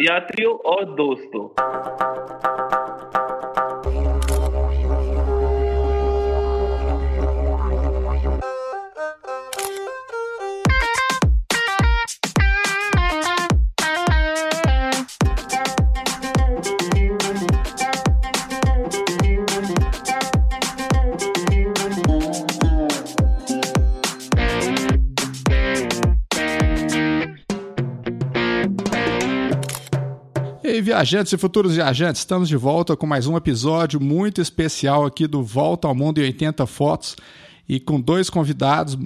यात्रियों और दोस्तों। Viajantes e futuros viajantes, estamos de volta com mais um episódio muito especial aqui do Volta ao Mundo em 80 Fotos e com dois convidados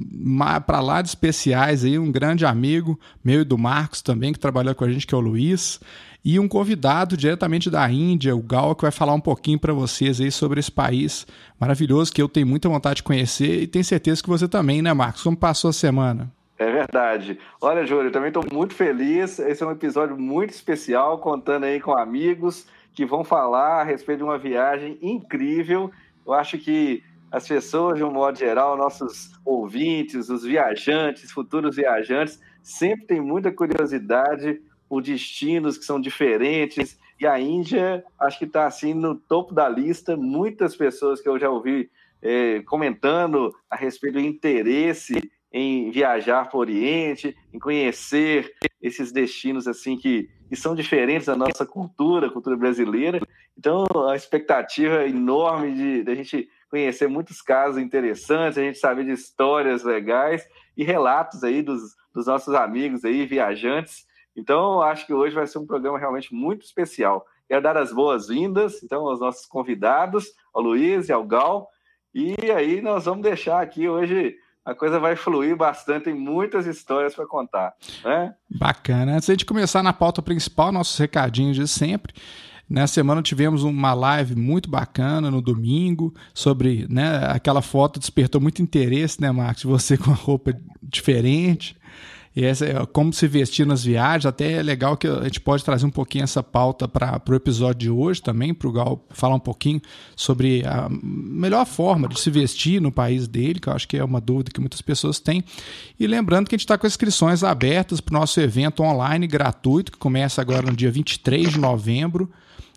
para lá de especiais aí, um grande amigo meu e do Marcos também que trabalhou com a gente que é o Luiz e um convidado diretamente da Índia, o Gal, que vai falar um pouquinho para vocês aí sobre esse país maravilhoso que eu tenho muita vontade de conhecer e tenho certeza que você também, né, Marcos? Como passou a semana? É verdade. Olha, Júlio, também estou muito feliz. Esse é um episódio muito especial, contando aí com amigos que vão falar a respeito de uma viagem incrível. Eu acho que as pessoas, de um modo geral, nossos ouvintes, os viajantes, futuros viajantes, sempre têm muita curiosidade por destinos que são diferentes. E a Índia, acho que está assim no topo da lista. Muitas pessoas que eu já ouvi eh, comentando a respeito do interesse em viajar para o Oriente, em conhecer esses destinos assim que, que são diferentes da nossa cultura, cultura brasileira. Então, a expectativa é enorme de, de a gente conhecer muitos casos interessantes, a gente saber de histórias legais e relatos aí dos, dos nossos amigos aí, viajantes. Então, acho que hoje vai ser um programa realmente muito especial. Quero dar as boas-vindas, então, aos nossos convidados, ao Luiz e ao Gal. E aí nós vamos deixar aqui hoje a coisa vai fluir bastante, tem muitas histórias para contar. Né? Bacana. Antes de começar na pauta principal, nossos recadinhos de sempre. Nessa semana tivemos uma live muito bacana no domingo sobre né, aquela foto despertou muito interesse, né, Marcos? Você com a roupa diferente. E essa é como se vestir nas viagens. Até é legal que a gente pode trazer um pouquinho essa pauta para o episódio de hoje também, para o Gal falar um pouquinho sobre a melhor forma de se vestir no país dele, que eu acho que é uma dúvida que muitas pessoas têm. E lembrando que a gente está com inscrições abertas para o nosso evento online gratuito, que começa agora no dia 23 de novembro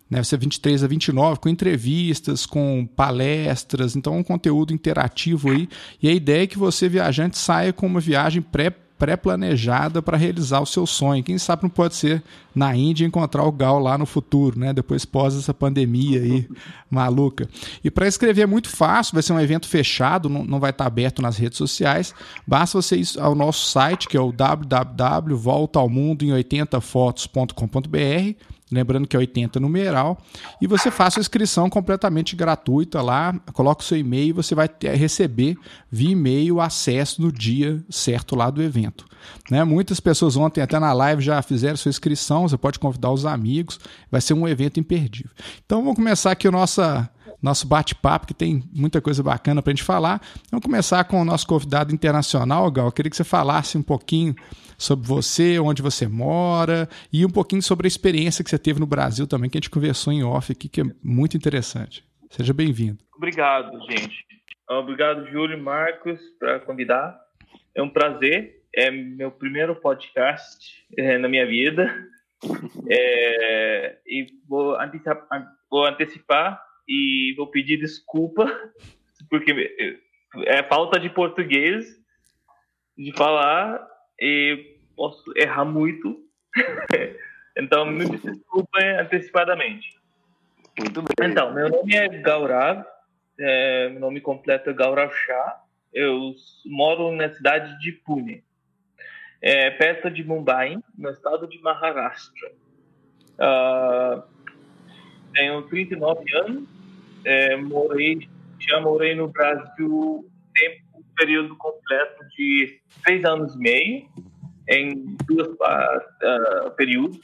né, ser 23 a 29, com entrevistas, com palestras, então um conteúdo interativo aí. E a ideia é que você, viajante, saia com uma viagem pré pré-planejada para realizar o seu sonho. Quem sabe não pode ser na Índia encontrar o Gal lá no futuro, né? Depois pós essa pandemia aí maluca. E para escrever é muito fácil, vai ser um evento fechado, não, não vai estar aberto nas redes sociais. Basta você ir ao nosso site, que é o www.voltaalmundo em80fotos.com.br lembrando que é 80 numeral, e você faça a inscrição completamente gratuita lá, coloca o seu e-mail e você vai ter, receber via e-mail acesso no dia certo lá do evento. Né? Muitas pessoas ontem até na live já fizeram sua inscrição, você pode convidar os amigos, vai ser um evento imperdível. Então vamos começar aqui o nossa nosso bate-papo, que tem muita coisa bacana para a gente falar. Vamos começar com o nosso convidado internacional, Gal. Eu queria que você falasse um pouquinho sobre você, onde você mora e um pouquinho sobre a experiência que você teve no Brasil também, que a gente conversou em off aqui, que é muito interessante. Seja bem-vindo. Obrigado, gente. Obrigado, Júlio e Marcos, por convidar. É um prazer. É meu primeiro podcast é, na minha vida. É, e vou antecipar, vou antecipar e vou pedir desculpa, porque é falta de português de falar e posso errar muito. então, me desculpem antecipadamente. Muito bem. Então, meu nome é Gaurav, é, meu nome completo é Gaurav Shah. Eu moro na cidade de Pune, é, perto de Mumbai, no estado de Maharashtra. Uh, tenho 39 anos, é, morei, já morei no Brasil tempo, um período completo de três anos e meio em dois uh, períodos.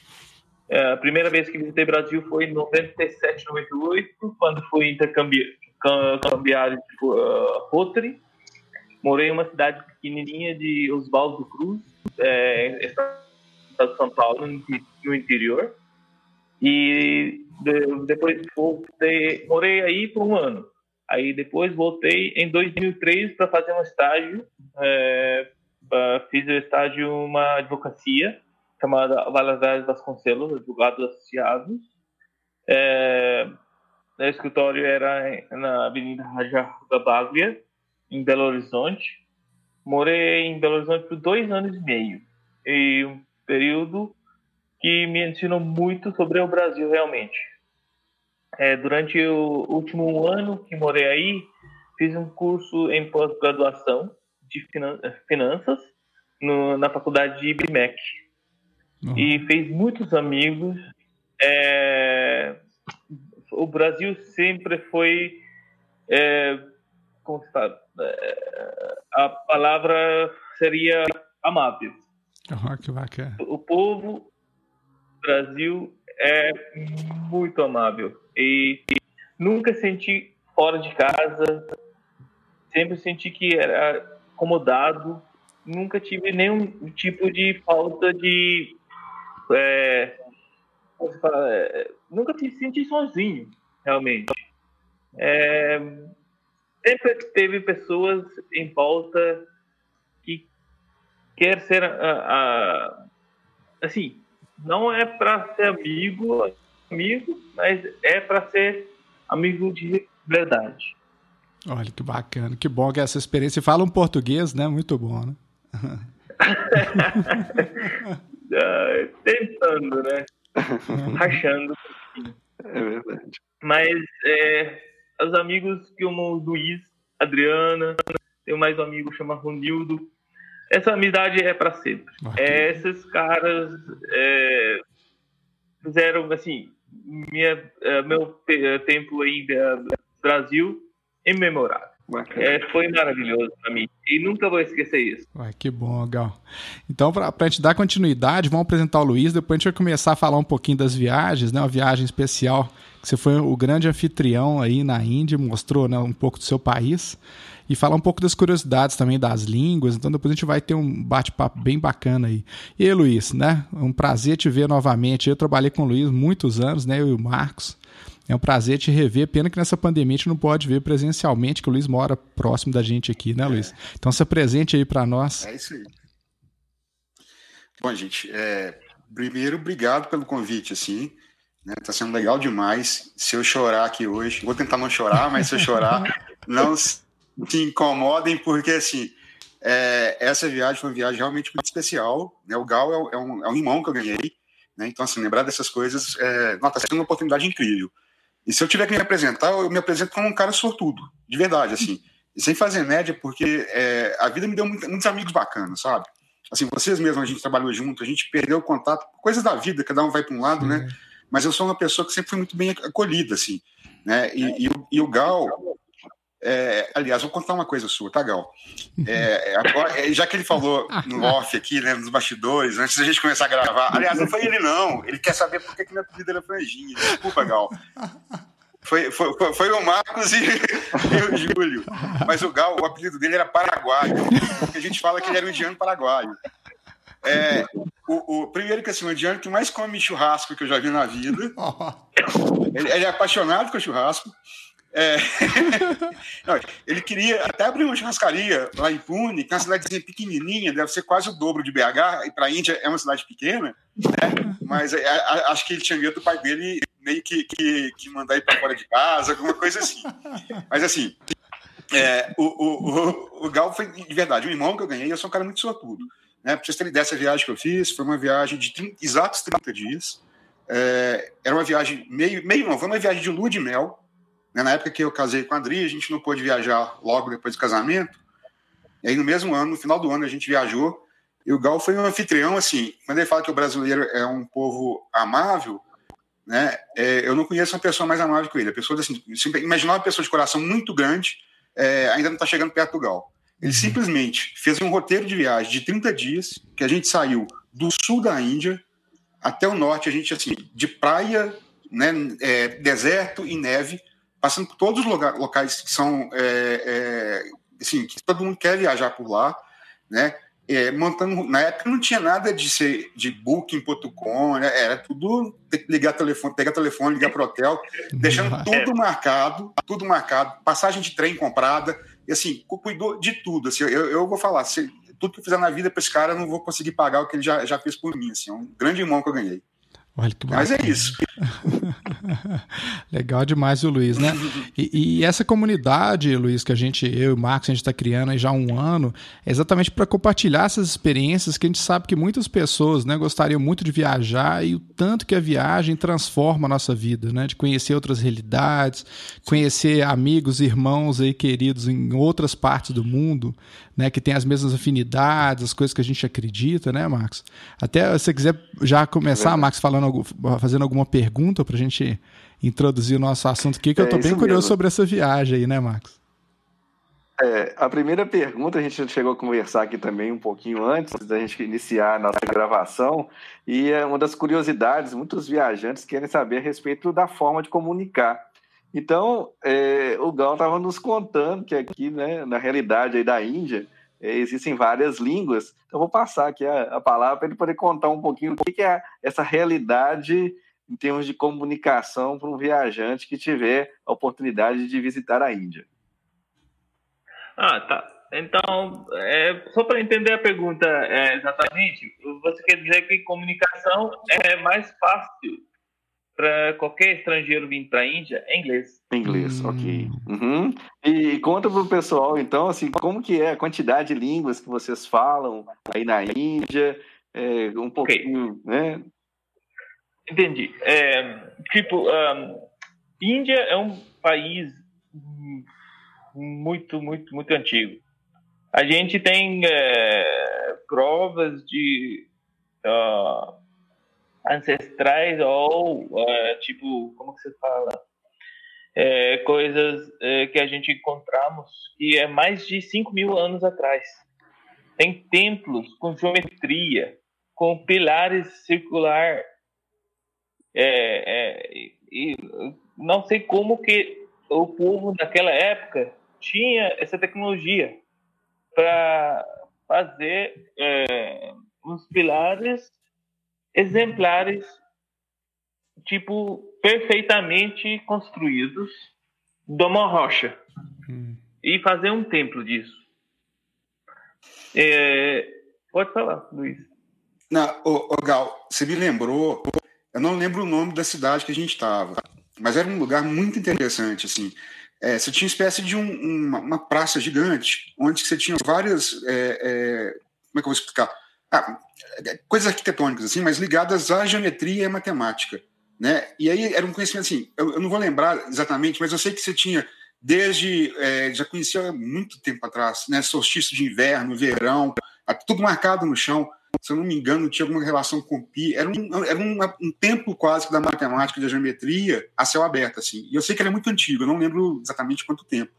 Uh, a primeira vez que visitei Brasil foi em 97, 98, quando fui intercambiário de uh, Rotary. Morei em uma cidade pequenininha de Oswaldo Cruz, é, estado de São Paulo, no interior. E de, depois voltei, morei aí por um ano. Aí depois voltei em 2003 para fazer um estágio é, fiz o estágio uma advocacia chamada Valadares Vasconcelos, advogados associados. É, o escritório era na Avenida Raja Baglia, em Belo Horizonte. Morei em Belo Horizonte por dois anos e meio. E um período que me ensinou muito sobre o Brasil realmente. É, durante o último ano que morei aí, fiz um curso em pós-graduação de finanças no, na faculdade de IBMEC. Uhum. E fez muitos amigos. É, o Brasil sempre foi. É, como se fala? É, a palavra seria amável. Uhum, que bacana. O povo Brasil é muito amável. E nunca senti fora de casa, sempre senti que era acomodado, nunca tive nenhum tipo de falta de. É, é, nunca me senti sozinho, realmente. É, sempre teve pessoas em volta que quer ser a, a assim não é para ser amigo amigo mas é para ser amigo de verdade. Olha que bacana que bom que essa experiência fala um português né? Muito bom né? Tentando né? Rachando. É verdade. Mas é, os amigos que eu Luiz, Adriana, tenho mais um amigo chamado Ronildo. Essa amizade é para sempre. É, esses caras é, fizeram assim minha, é, meu tempo aí no Brasil imemorável. É, foi maravilhoso para mim. E nunca vou esquecer isso. Ué, que bom, Gal. Então, para a gente dar continuidade, vamos apresentar o Luiz. Depois a gente vai começar a falar um pouquinho das viagens, né? Uma viagem especial. Você foi o grande anfitrião aí na Índia, mostrou né, um pouco do seu país. E falar um pouco das curiosidades também das línguas. Então, depois a gente vai ter um bate-papo bem bacana aí. E aí, Luiz, né? Um prazer te ver novamente. Eu trabalhei com o Luiz muitos anos, né? Eu e o Marcos. É um prazer te rever. Pena que nessa pandemia a gente não pode ver presencialmente, que o Luiz mora próximo da gente aqui, né, Luiz? É. Então, se presente aí para nós. É isso aí. Bom, gente, é, primeiro, obrigado pelo convite, assim. Né, tá sendo legal demais. Se eu chorar aqui hoje, vou tentar não chorar, mas se eu chorar, não se incomodem, porque, assim, é, essa viagem foi uma viagem realmente muito especial. Né? O Gal é, é, um, é um irmão que eu ganhei. Né? Então, assim, lembrar dessas coisas, é, está sendo uma oportunidade incrível. E se eu tiver que me apresentar, eu me apresento como um cara sortudo, de verdade, assim. E sem fazer média, porque é, a vida me deu muito, muitos amigos bacanas, sabe? Assim, vocês mesmos, a gente trabalhou junto, a gente perdeu o contato, coisas da vida, cada um vai para um lado, né? Mas eu sou uma pessoa que sempre foi muito bem acolhida, assim, né? E, e, e o Gal, é, aliás, vou contar uma coisa sua, tá, Gal? É, agora, é, já que ele falou no off aqui, né, nos bastidores, antes da gente começar a gravar. Aliás, não foi ele, não. Ele quer saber por que, que minha apelido era Franjinha. Desculpa, Gal. Foi, foi, foi, o Marcos e, e, o Júlio. Mas o Gal, o apelido dele era Paraguaio. Porque a gente fala que ele era um indiano paraguaio. É, o, o, primeiro que assim, o indiano que mais come churrasco que eu já vi na vida. Ele, ele é apaixonado com churrasco. É... Não, ele queria até abrir uma churrascaria lá em Pune, que é uma cidadezinha pequenininha, deve ser quase o dobro de BH, e para a Índia é uma cidade pequena, né? mas é, a, acho que ele tinha medo do pai dele meio que, que, que mandar ir para fora de casa, alguma coisa assim. Mas assim, é, o, o, o, o Gal foi de verdade, o irmão que eu ganhei, eu sou um cara muito sortudo. Né? Para vocês terem ideia, essa viagem que eu fiz foi uma viagem de 30, exatos 30 dias. É, era uma viagem meio, meio não, foi uma viagem de lua de mel, né, na época que eu casei com a Adri, a gente não pôde viajar logo depois do casamento. E aí, no mesmo ano, no final do ano, a gente viajou. E o Gal foi um anfitrião, assim, quando ele fala que o brasileiro é um povo amável, né, é, eu não conheço uma pessoa mais amável que ele. A pessoa, assim, imaginar uma pessoa de coração muito grande, é, ainda não está chegando perto do Gal. Ele uhum. simplesmente fez um roteiro de viagem de 30 dias, que a gente saiu do sul da Índia até o norte, a gente, assim, de praia, né, é, deserto e neve, passando por todos os locais que são, é, é, assim, que todo mundo quer viajar por lá, né? É, montando, na época não tinha nada de ser de booking.com, né? era tudo ligar telefone, pegar telefone, ligar para o hotel, deixando tudo marcado, tudo marcado, passagem de trem comprada, e assim, cuidou de tudo. Assim, eu, eu vou falar, se, tudo que eu fizer na vida para esse cara, eu não vou conseguir pagar o que ele já, já fez por mim. Assim, é um grande irmão que eu ganhei. Olha que Mas é isso. Legal demais o Luiz, né? E, e, essa comunidade, Luiz, que a gente, eu e o Marcos, a gente está criando aí já há um ano, é exatamente para compartilhar essas experiências que a gente sabe que muitas pessoas né, gostariam muito de viajar e o tanto que a viagem transforma a nossa vida, né? De conhecer outras realidades, conhecer amigos, irmãos aí queridos em outras partes do mundo, né? Que tem as mesmas afinidades, as coisas que a gente acredita, né, Marcos? Até se você quiser já começar, é Marcos, falando, fazendo alguma pergunta para a gente introduzir o nosso assunto aqui, que é eu estou bem curioso mesmo. sobre essa viagem aí, né, Marcos? É, a primeira pergunta, a gente chegou a conversar aqui também um pouquinho antes da gente iniciar a nossa gravação, e é uma das curiosidades, muitos viajantes querem saber a respeito da forma de comunicar. Então, é, o Gal estava nos contando que aqui, né, na realidade aí da Índia, é, existem várias línguas. Então, vou passar aqui a, a palavra para ele poder contar um pouquinho o que, que é essa realidade em termos de comunicação para um viajante que tiver a oportunidade de visitar a Índia. Ah, tá. Então, é, só para entender a pergunta é, exatamente, você quer dizer que comunicação é mais fácil para qualquer estrangeiro vir para a Índia é inglês. Inglês, hum. ok. Uhum. E conta para o pessoal, então, assim, como que é a quantidade de línguas que vocês falam aí na Índia, é, um pouquinho, okay. né? Entendi. É, tipo, um, Índia é um país muito, muito, muito antigo. A gente tem é, provas de uh, ancestrais ou uh, tipo, como que você fala? É, coisas é, que a gente encontramos que é mais de 5 mil anos atrás. Tem templos com geometria, com pilares circular é, é, e não sei como que o povo naquela época tinha essa tecnologia para fazer é, uns pilares exemplares, tipo, perfeitamente construídos de uma rocha. Hum. E fazer um templo disso. É, pode falar, Luiz. Não, ô, ô, Gal, você me lembrou eu não lembro o nome da cidade que a gente estava, mas era um lugar muito interessante, assim. É, você tinha uma espécie de um, uma, uma, praça gigante, onde você tinha várias. É, é, como é que eu vou explicar? Ah, coisas arquitetônicas, assim, mas ligadas à geometria e à matemática. Né? E aí era um conhecimento assim, eu, eu não vou lembrar exatamente, mas eu sei que você tinha desde é, já conhecia há muito tempo atrás, né? Solstício de inverno, verão, tudo marcado no chão se eu não me engano, tinha alguma relação com pi. Era um, era um, um tempo quase da matemática, da geometria, a céu aberto, assim. E eu sei que ele é muito antigo, eu não lembro exatamente quanto tempo.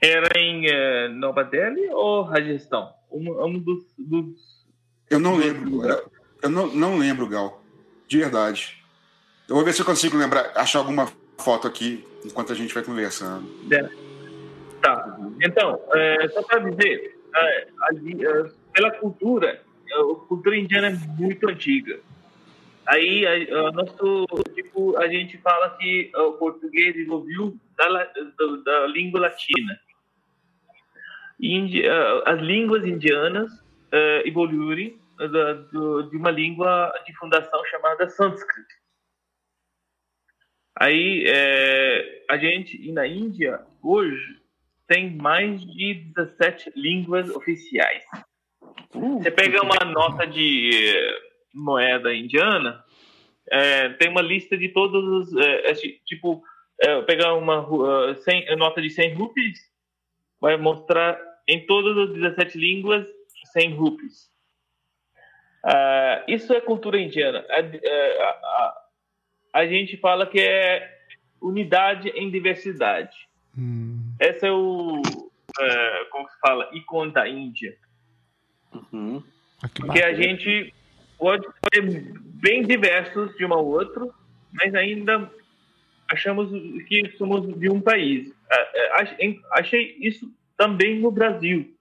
Era em uh, Nova Delhi ou Rajasthan? Um, um dos, dos, Eu não lembro. Eu, eu não, não lembro, Gal. De verdade. Eu vou ver se eu consigo lembrar, achar alguma foto aqui enquanto a gente vai conversando. É. Tá. Então, é, só para dizer, é, ali, é, pela cultura, a cultura indiana é muito antiga. Aí, a, a, nosso, tipo, a gente fala que o português evoluiu da, da, da língua latina. Indi, as línguas indianas uh, evoluíram da, do, de uma língua de fundação chamada Sanskrit. Aí, é, a gente, na Índia, hoje, tem mais de 17 línguas oficiais. Você pega uma nota de eh, moeda indiana, é, tem uma lista de todos os. É, tipo, é, pegar uma uh, 100, nota de 100 rupees, vai mostrar em todas as 17 línguas 100 rupees. Uh, isso é cultura indiana. A, a, a, a, gente fala que é unidade em diversidade. Hum. Esse é o. como se fala? Ícone da Índia. Uhum. Ah, Porque a gente pode ser bem diversos de um ao outro, mas ainda achamos que somos de um país. É, é, achei isso também no Brasil.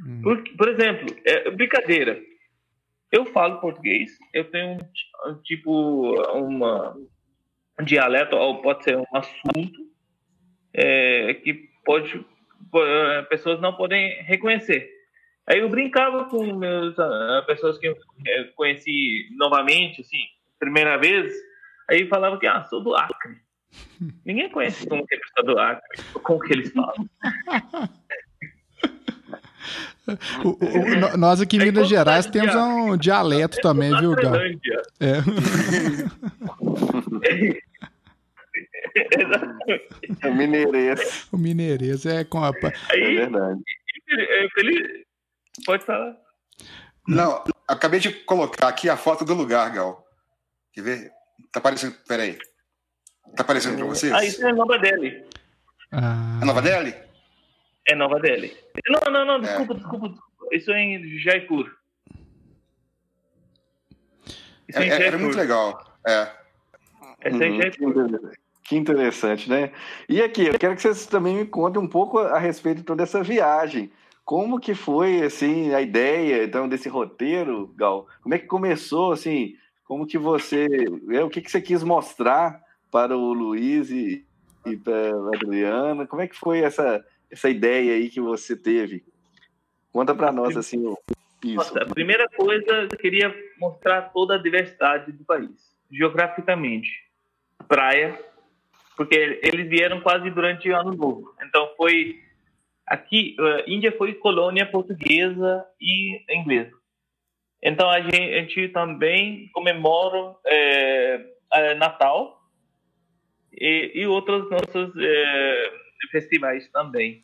Hum. Por, por exemplo, é, brincadeira. Eu falo português, eu tenho um, tipo uma, um dialeto, ou pode ser um assunto é, que pode pessoas não podem reconhecer. Aí eu brincava com meus, uh, pessoas que eu conheci novamente, assim, primeira vez, aí falava que, ah, sou do Acre. Ninguém conhece como que é pessoa do Acre, como que eles falam. O, o, nós aqui em Minas Gerais temos um dialeto também, viu, Gal? É. o mineirês. O mineirês é com a. Aí, é verdade. Feliz, pode falar. Não, acabei de colocar aqui a foto do lugar, Gal. Quer ver? Tá aparecendo. Peraí. Tá aparecendo pra vocês? Ah, isso é Nova Delhi. Ah. É Nova Delhi? É Nova Delhi. Não, não, não, desculpa, é. desculpa, desculpa. Isso é em Jaipur. Isso é, é, Jaipur. Era muito legal. É. Essa é em uhum. Jaipur. Que interessante, né? E aqui, eu quero que vocês também me contem um pouco a respeito de toda essa viagem. Como que foi, assim, a ideia, então, desse roteiro, Gal? Como é que começou, assim, como que você... É, o que que você quis mostrar para o Luiz e, e para a Adriana? Como é que foi essa, essa ideia aí que você teve? Conta para nós, assim, isso. Nossa, a primeira coisa, eu queria mostrar toda a diversidade do país, geograficamente. Praia, porque eles vieram quase durante o ano novo. Então foi aqui, uh, Índia foi colônia portuguesa e inglesa. Então a gente, a gente também comemora é, Natal e, e outros nossos é, festivais também.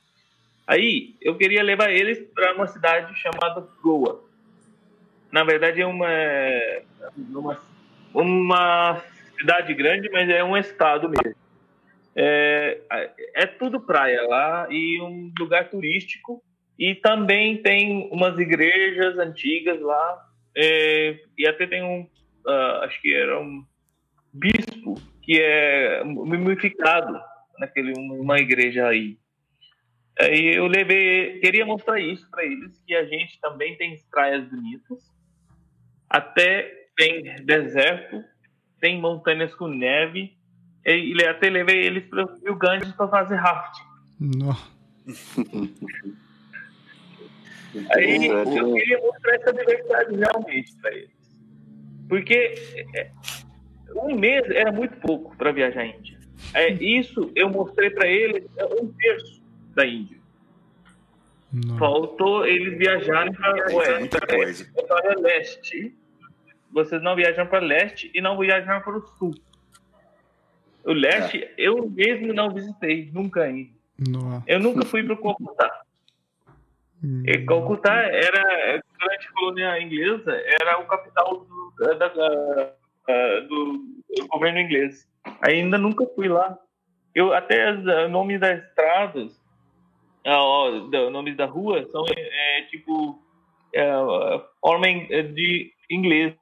Aí eu queria levar eles para uma cidade chamada Goa. Na verdade é uma, uma uma cidade grande, mas é um estado mesmo. É, é tudo praia lá e um lugar turístico. E também tem umas igrejas antigas lá. É, e até tem um, uh, acho que era um bispo que é mumificado naquele uma igreja aí. Aí eu levei, queria mostrar isso para eles que a gente também tem praias bonitas, até tem deserto, tem montanhas com neve e até levei eles para o Rio Ganges para fazer rafting. Não. Aí eu queria mostrar essa diversidade realmente para eles. Porque é, um mês era muito pouco para viajar à Índia. É, isso eu mostrei para eles é um terço da Índia. Não. Faltou eles viajarem para o oeste, para leste. Vocês não viajam para leste e não viajam para o sul. O leste, é. eu mesmo não visitei, nunca ainda. Eu nunca fui para o Calcutá. Hum. E Calcutá era, durante a colônia inglesa, era o capital do, da, da, do, do governo inglês. Ainda nunca fui lá. Eu até os nomes das estradas, os nomes da rua são é, tipo é, homem de ingleses.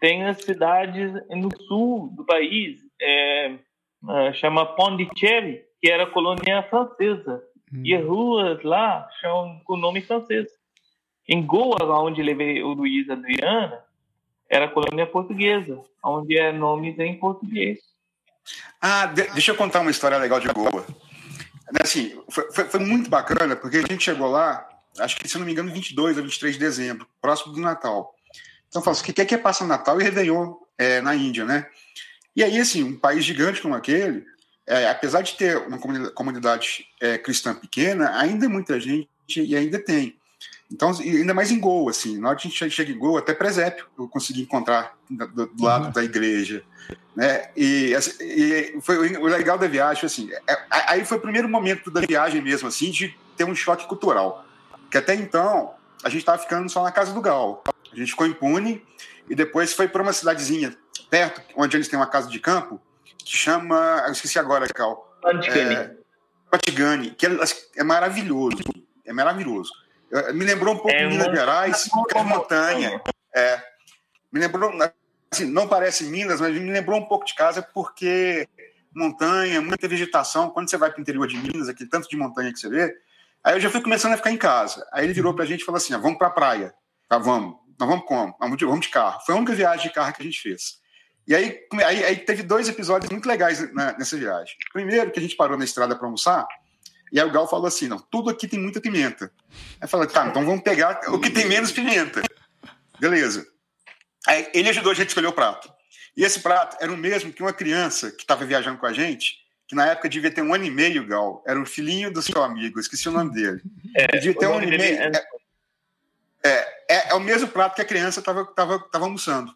Tem as cidades no sul do país é, é, chama Pondicherry, que era colônia francesa. Hum. E as ruas lá chamam com nome francês. Em Goa, onde levei o Luiz Adriana, era colônia portuguesa, onde é nomes em português. Ah, deixa eu contar uma história legal de Goa. Assim, foi, foi, foi, muito bacana, porque a gente chegou lá, acho que, se não me engano, 22 ou 23 de dezembro, próximo do Natal. Então, eu falo assim, o que é que é passar Natal e Réveillon é, na Índia, né? E aí, assim, um país gigante como aquele, é, apesar de ter uma comunidade, é, cristã pequena, ainda é muita gente e ainda tem. Então, ainda mais em Goa, assim, na hora que a gente chega em Goa, até presépio eu consegui encontrar do, do lado uhum. da igreja, né? E, assim, e, foi o legal da viagem, assim, é, aí foi o primeiro momento da viagem mesmo, assim, de ter um choque cultural, que até então a gente estava ficando só na casa do Gal, a gente ficou em Pune e depois foi para uma cidadezinha perto, onde eles têm uma casa de campo, que chama. Eu esqueci agora, Cal. Patigani. É, Patigani, que é, é, maravilhoso. É maravilhoso. Me lembrou um pouco é de Minas Gerais, é montanha. É, me lembrou. Assim, não parece Minas, mas me lembrou um pouco de casa, porque montanha, muita vegetação. Quando você vai para o interior de Minas, aquele tanto de montanha que você vê, aí eu já fui começando a ficar em casa. Aí ele virou para a gente e falou assim: ah, vamos para a praia. Tá, vamos. Nós vamos como? Vamos de, vamos de carro. Foi a única viagem de carro que a gente fez. E aí, aí, aí, teve dois episódios muito legais nessa viagem. Primeiro, que a gente parou na estrada para almoçar, E aí o Gal falou assim: não, tudo aqui tem muita pimenta. Aí falei, tá, então vamos pegar o que tem menos pimenta. Beleza. Aí ele ajudou a gente a escolher o prato. E esse prato era o mesmo que uma criança que estava viajando com a gente, que na época devia ter um ano e meio, Gal, era o filhinho do seu amigo, esqueci o nome dele. É, devia ter um ano e meio. É, é, é, é, o mesmo prato que a criança estava tava, tava almoçando.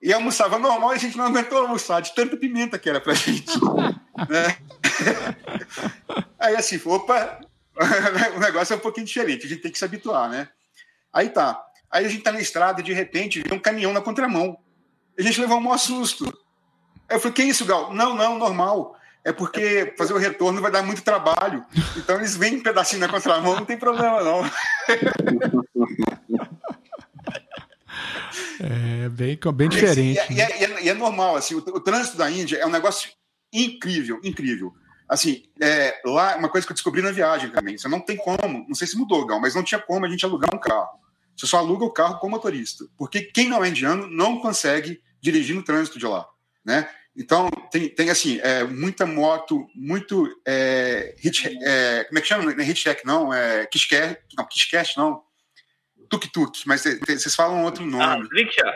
E almoçava normal e a gente não aguentou almoçar de tanta pimenta que era pra gente. né? Aí assim, opa, o negócio é um pouquinho diferente, a gente tem que se habituar, né? Aí tá. Aí a gente tá na estrada e de repente vê um caminhão na contramão. A gente levou um maior susto. Aí eu falei, que isso, Gal? Não, não, normal. É porque fazer o retorno vai dar muito trabalho. Então eles vêm um pedacinho na contramão, não tem problema, não. É bem, bem diferente. E, é, e, é, e é, normal, assim, o, o, trânsito da Índia é um negócio incrível, incrível. Assim, é, lá, uma coisa que eu descobri na viagem também, você não tem como, não sei se mudou, Gal, mas não tinha como a gente alugar um carro. Você só aluga o carro com motorista. Porque quem não é indiano não consegue dirigir no trânsito de lá, né? Então, tem, tem assim, é, muita moto, muito é, hit, é, como é que chama? Não é hitchhack, não, é kishker, não, kishcash, não, tuk-tuk, mas vocês falam outro nome. Ah, rickshaw.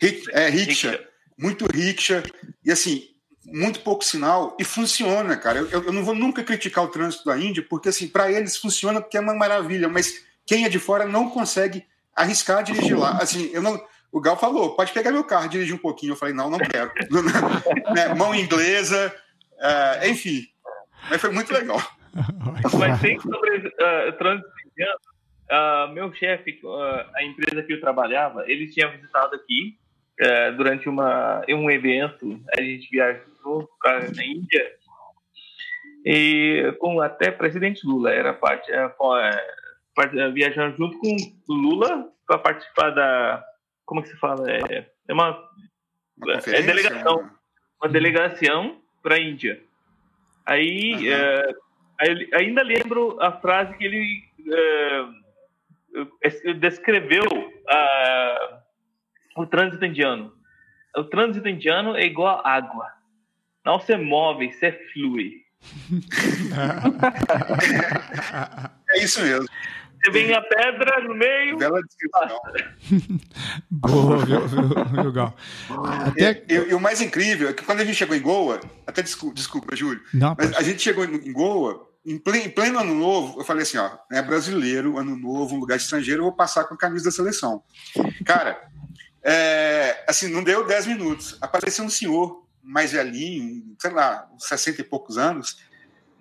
Hit, é, rickshaw. Muito rickshaw. E assim, muito pouco sinal e funciona, cara. Eu, eu não vou nunca criticar o trânsito da Índia, porque assim, para eles funciona porque é uma maravilha, mas quem é de fora não consegue arriscar dirigir lá. Assim, eu não. O Gal falou, pode pegar meu carro, dirigir um pouquinho. Eu falei, não, não quero. né? Mão inglesa, uh, enfim. Mas foi muito legal. Mas tem sobre uh, trânsito indiano, Uh, meu chefe, uh, a empresa que eu trabalhava, ele tinha visitado aqui uh, durante uma, um evento. A gente viajou para a Índia e com até presidente Lula era parte, é, é, viajando junto com Lula para participar da como que se fala é, é uma, uma é delegação né? uma delegação para a Índia. Aí, uhum. aí, ainda lembro a frase que ele descreveu uh, o trânsito indiano. O trânsito indiano é igual a água. Não se move, se flui. é isso mesmo. Você vem a pedra no meio. Bela descrição. Boa, viu, viu, Gal? Até... E, e, e, o mais incrível é que quando a gente chegou em Goa, até desculpa, desculpa Júlio, Não, mas a gente chegou em Goa em pleno, ano novo, eu falei assim, ó, é brasileiro, ano novo, um lugar estrangeiro, eu vou passar com a camisa da seleção. Cara, é, assim, não deu 10 minutos. Apareceu um senhor mais velhinho, sei lá, uns 60 e poucos anos,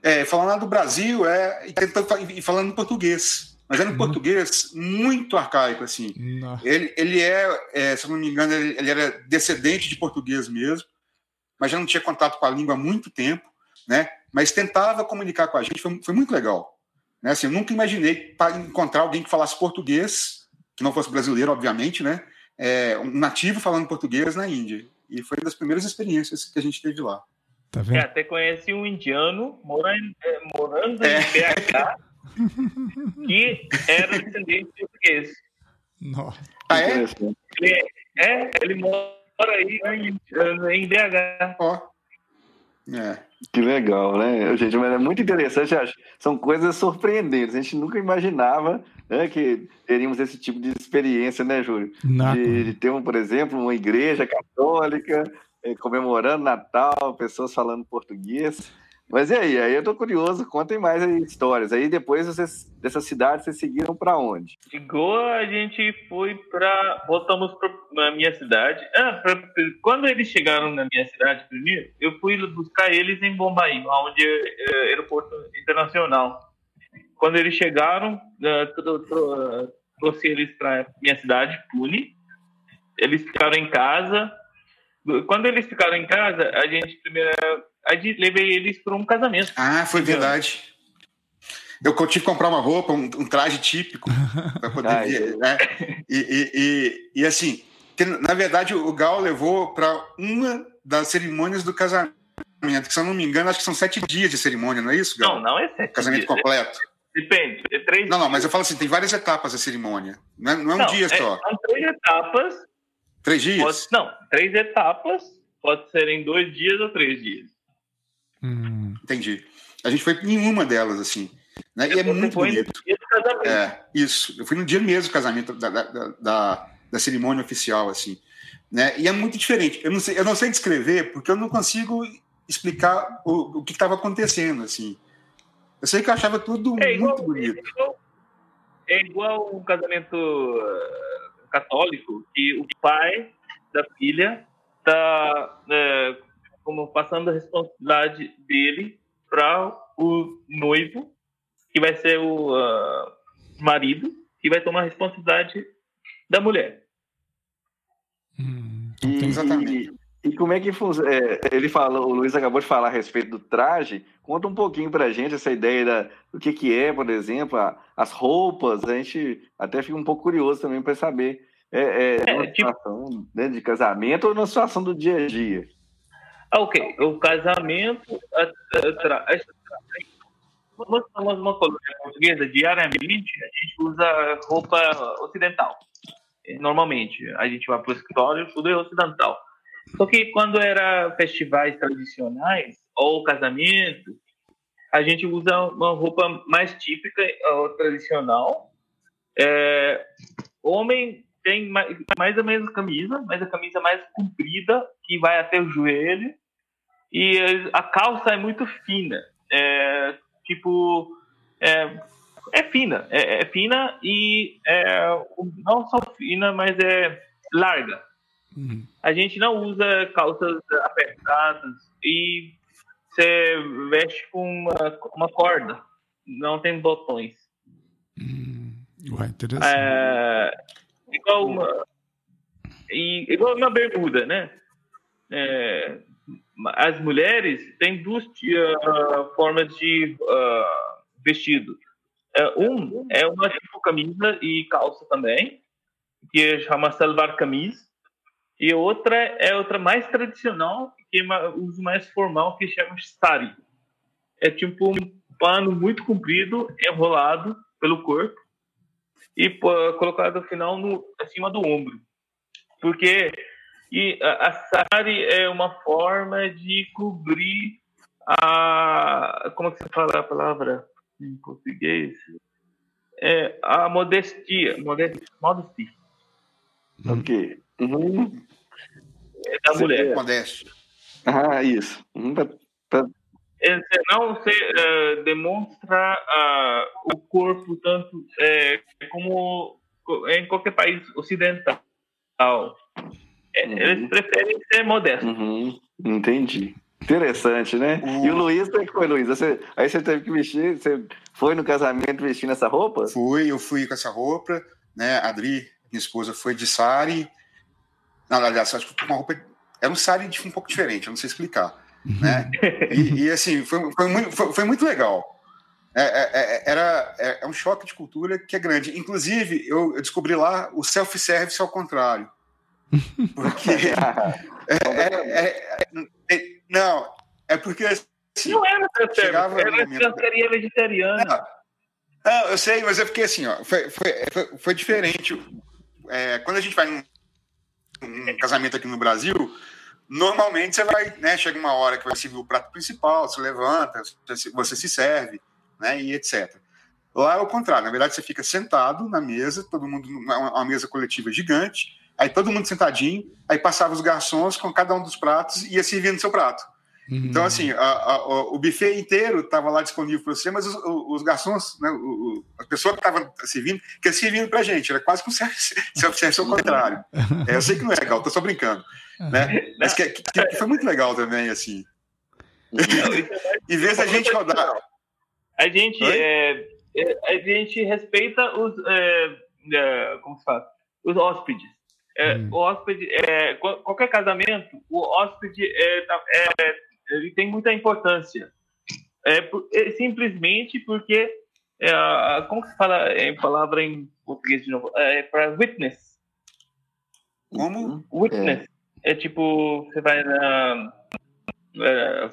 é, falando lá do Brasil é, e, falando em português. Mas era um uhum. português muito arcaico, assim. Ele, ele é, é, se eu não me engano, ele, ele era descendente de português mesmo, mas já não tinha contato com a língua há muito tempo, né? mas tentava comunicar com a gente, foi, foi muito legal. Né? Assim, eu nunca imaginei encontrar alguém que falasse português, que não fosse brasileiro, obviamente, né? É, um nativo falando português na Índia. E foi uma das primeiras experiências que a gente teve lá. Tá vendo? É, até conheci um indiano morando, é, morando é. em BH que era descendente de português. Nossa. Ah, é? Ele, é, ele mora aí em, em BH. Ó. É. Que legal, né? Gente, mas é muito interessante, acho. São coisas surpreendentes. A gente nunca imaginava né, que teríamos esse tipo de experiência, né, Júlio? De, de, ter, um, por exemplo, uma igreja católica eh, comemorando Natal, pessoas falando português. Mas e aí? Aí eu tô curioso, contem mais aí histórias. Aí depois vocês, dessa cidade, vocês seguiram para onde? De Goa, a gente foi para. Voltamos para minha cidade. Ah, pra, quando eles chegaram na minha cidade primeiro, eu fui buscar eles em Bombaí, onde é, aeroporto internacional. Quando eles chegaram, uh, trouxe eles para minha cidade, Pune. Eles ficaram em casa. Quando eles ficaram em casa, a gente primeiro levei eles para um casamento. Ah, foi verdade. Eu tive que comprar uma roupa, um, um traje típico para poder ah, ver, né? E, e, e, e, assim, na verdade, o Gal levou para uma das cerimônias do casamento, que se eu não me engano, acho que são sete dias de cerimônia, não é isso, Gal? Não, não é sete Casamento dias. completo. Depende, é três Não, não, mas eu falo assim, tem várias etapas a cerimônia. Não é, não é um não, dia é, só. São três etapas. Três dias? Pode, não, três etapas. Pode ser em dois dias ou três dias. Hum. Entendi. A gente foi em uma delas, assim. Né? E é muito bonito. É, isso. Eu fui no dia mesmo do casamento, da, da, da, da, cerimônia oficial, assim. Né? E é muito diferente. Eu não sei, eu não sei descrever, porque eu não consigo explicar o, o que estava acontecendo, assim. Eu sei que eu achava tudo é igual, muito bonito. É igual, é igual um casamento uh, católico, que o pai da filha está uh, como passando a responsabilidade dele para o noivo, que vai ser o uh, marido, que vai tomar a responsabilidade da mulher. Hum, exatamente. E, e, como é que funciona? É, ele falou, o Luiz acabou de falar a respeito do traje. Conta um pouquinho para a gente essa ideia da, do que, que é, por exemplo, a, as roupas. A gente até fica um pouco curioso também para saber. É, é, é uma tipo... situação né, de casamento ou na situação do dia a dia? Ah, ok. O casamento. Nós somos uma colônia portuguesa, diariamente a gente usa roupa ocidental. Normalmente, a gente vai para o escritório, tudo é ocidental. Só que quando era festivais tradicionais ou casamento, a gente usa uma roupa mais típica ou tradicional. É, homem tem mais, mais ou menos camisa, mas a camisa mais comprida, que vai até o joelho. E a calça é muito fina. É, tipo, é, é fina. É, é, fina e é, não só fina, mas é larga. Uhum. A gente não usa calças apertadas e você veste com uma, uma corda. Não tem botões. Hum, ué, interessante. É, igual uma, e, igual uma bermuda, né? É, as mulheres têm duas uh, formas de uh, vestido. Uh, um é uma tipo camisa e calça também, que chama salvar camisa. E outra é outra mais tradicional, que é uso mais formal, que chama sari. É tipo um pano muito comprido, enrolado pelo corpo e colocado no final no, acima do ombro. Porque e a, a sari é uma forma de cobrir a. Como é que você fala a palavra em português? É a modestia. Modestia. modestia. Ok. Uhum. É da mulher. Modéstia. Ah, isso. Uhum. É, não você uh, demonstra uh, o corpo tanto uh, como em qualquer país ocidental. É, uhum. Eles preferem ser modestos. Uhum. Entendi. Interessante, né? Uhum. E o Luiz, como é que foi, Luiz? Você, aí você teve que vestir, você foi no casamento vestindo essa roupa? Fui, eu fui com essa roupa, né? A Adri, minha esposa, foi de sari. Não, aliás, acho que uma roupa. Era um sari um pouco diferente, eu não sei explicar. Né? E, e assim, foi, foi, muito, foi, foi muito legal. É, é, é era, é, é, um choque de cultura que é grande. Inclusive, eu, eu descobri lá o self-service ao contrário. Porque. é, é, é, não, é porque. Assim, não era self-service, era uma churrascaria vegetariana. Não, não, eu sei, mas é porque assim, ó, foi, foi, foi, foi diferente. quando a gente vai num, num casamento aqui no Brasil, normalmente você vai, né? Chega uma hora que vai servir o prato principal, se levanta, você se serve, né? E etc. Lá é o contrário, na verdade você fica sentado na mesa, todo mundo, uma mesa coletiva gigante, aí todo mundo sentadinho, aí passava os garçons com cada um dos pratos e ia servindo seu prato. Uhum. Então, assim, a, a, o buffet inteiro estava lá disponível para você, mas os, os garçons, né, o, a pessoa que estava servindo, que servindo para a gente, era quase com self-service ao contrário. É, eu sei que não é legal, estou só brincando. Né? Mas que, que, que, foi muito legal também, assim. em vez da gente rodar. A gente, é, é, a gente respeita os. É, é, como se fala? Os hóspedes. É, hum. O hóspede, é, qualquer casamento, o hóspede é, é, ele tem muita importância. É, é simplesmente porque, é, como se fala em palavra em português de novo? É para witness. Como? Witness. É, é tipo, você vai na. É,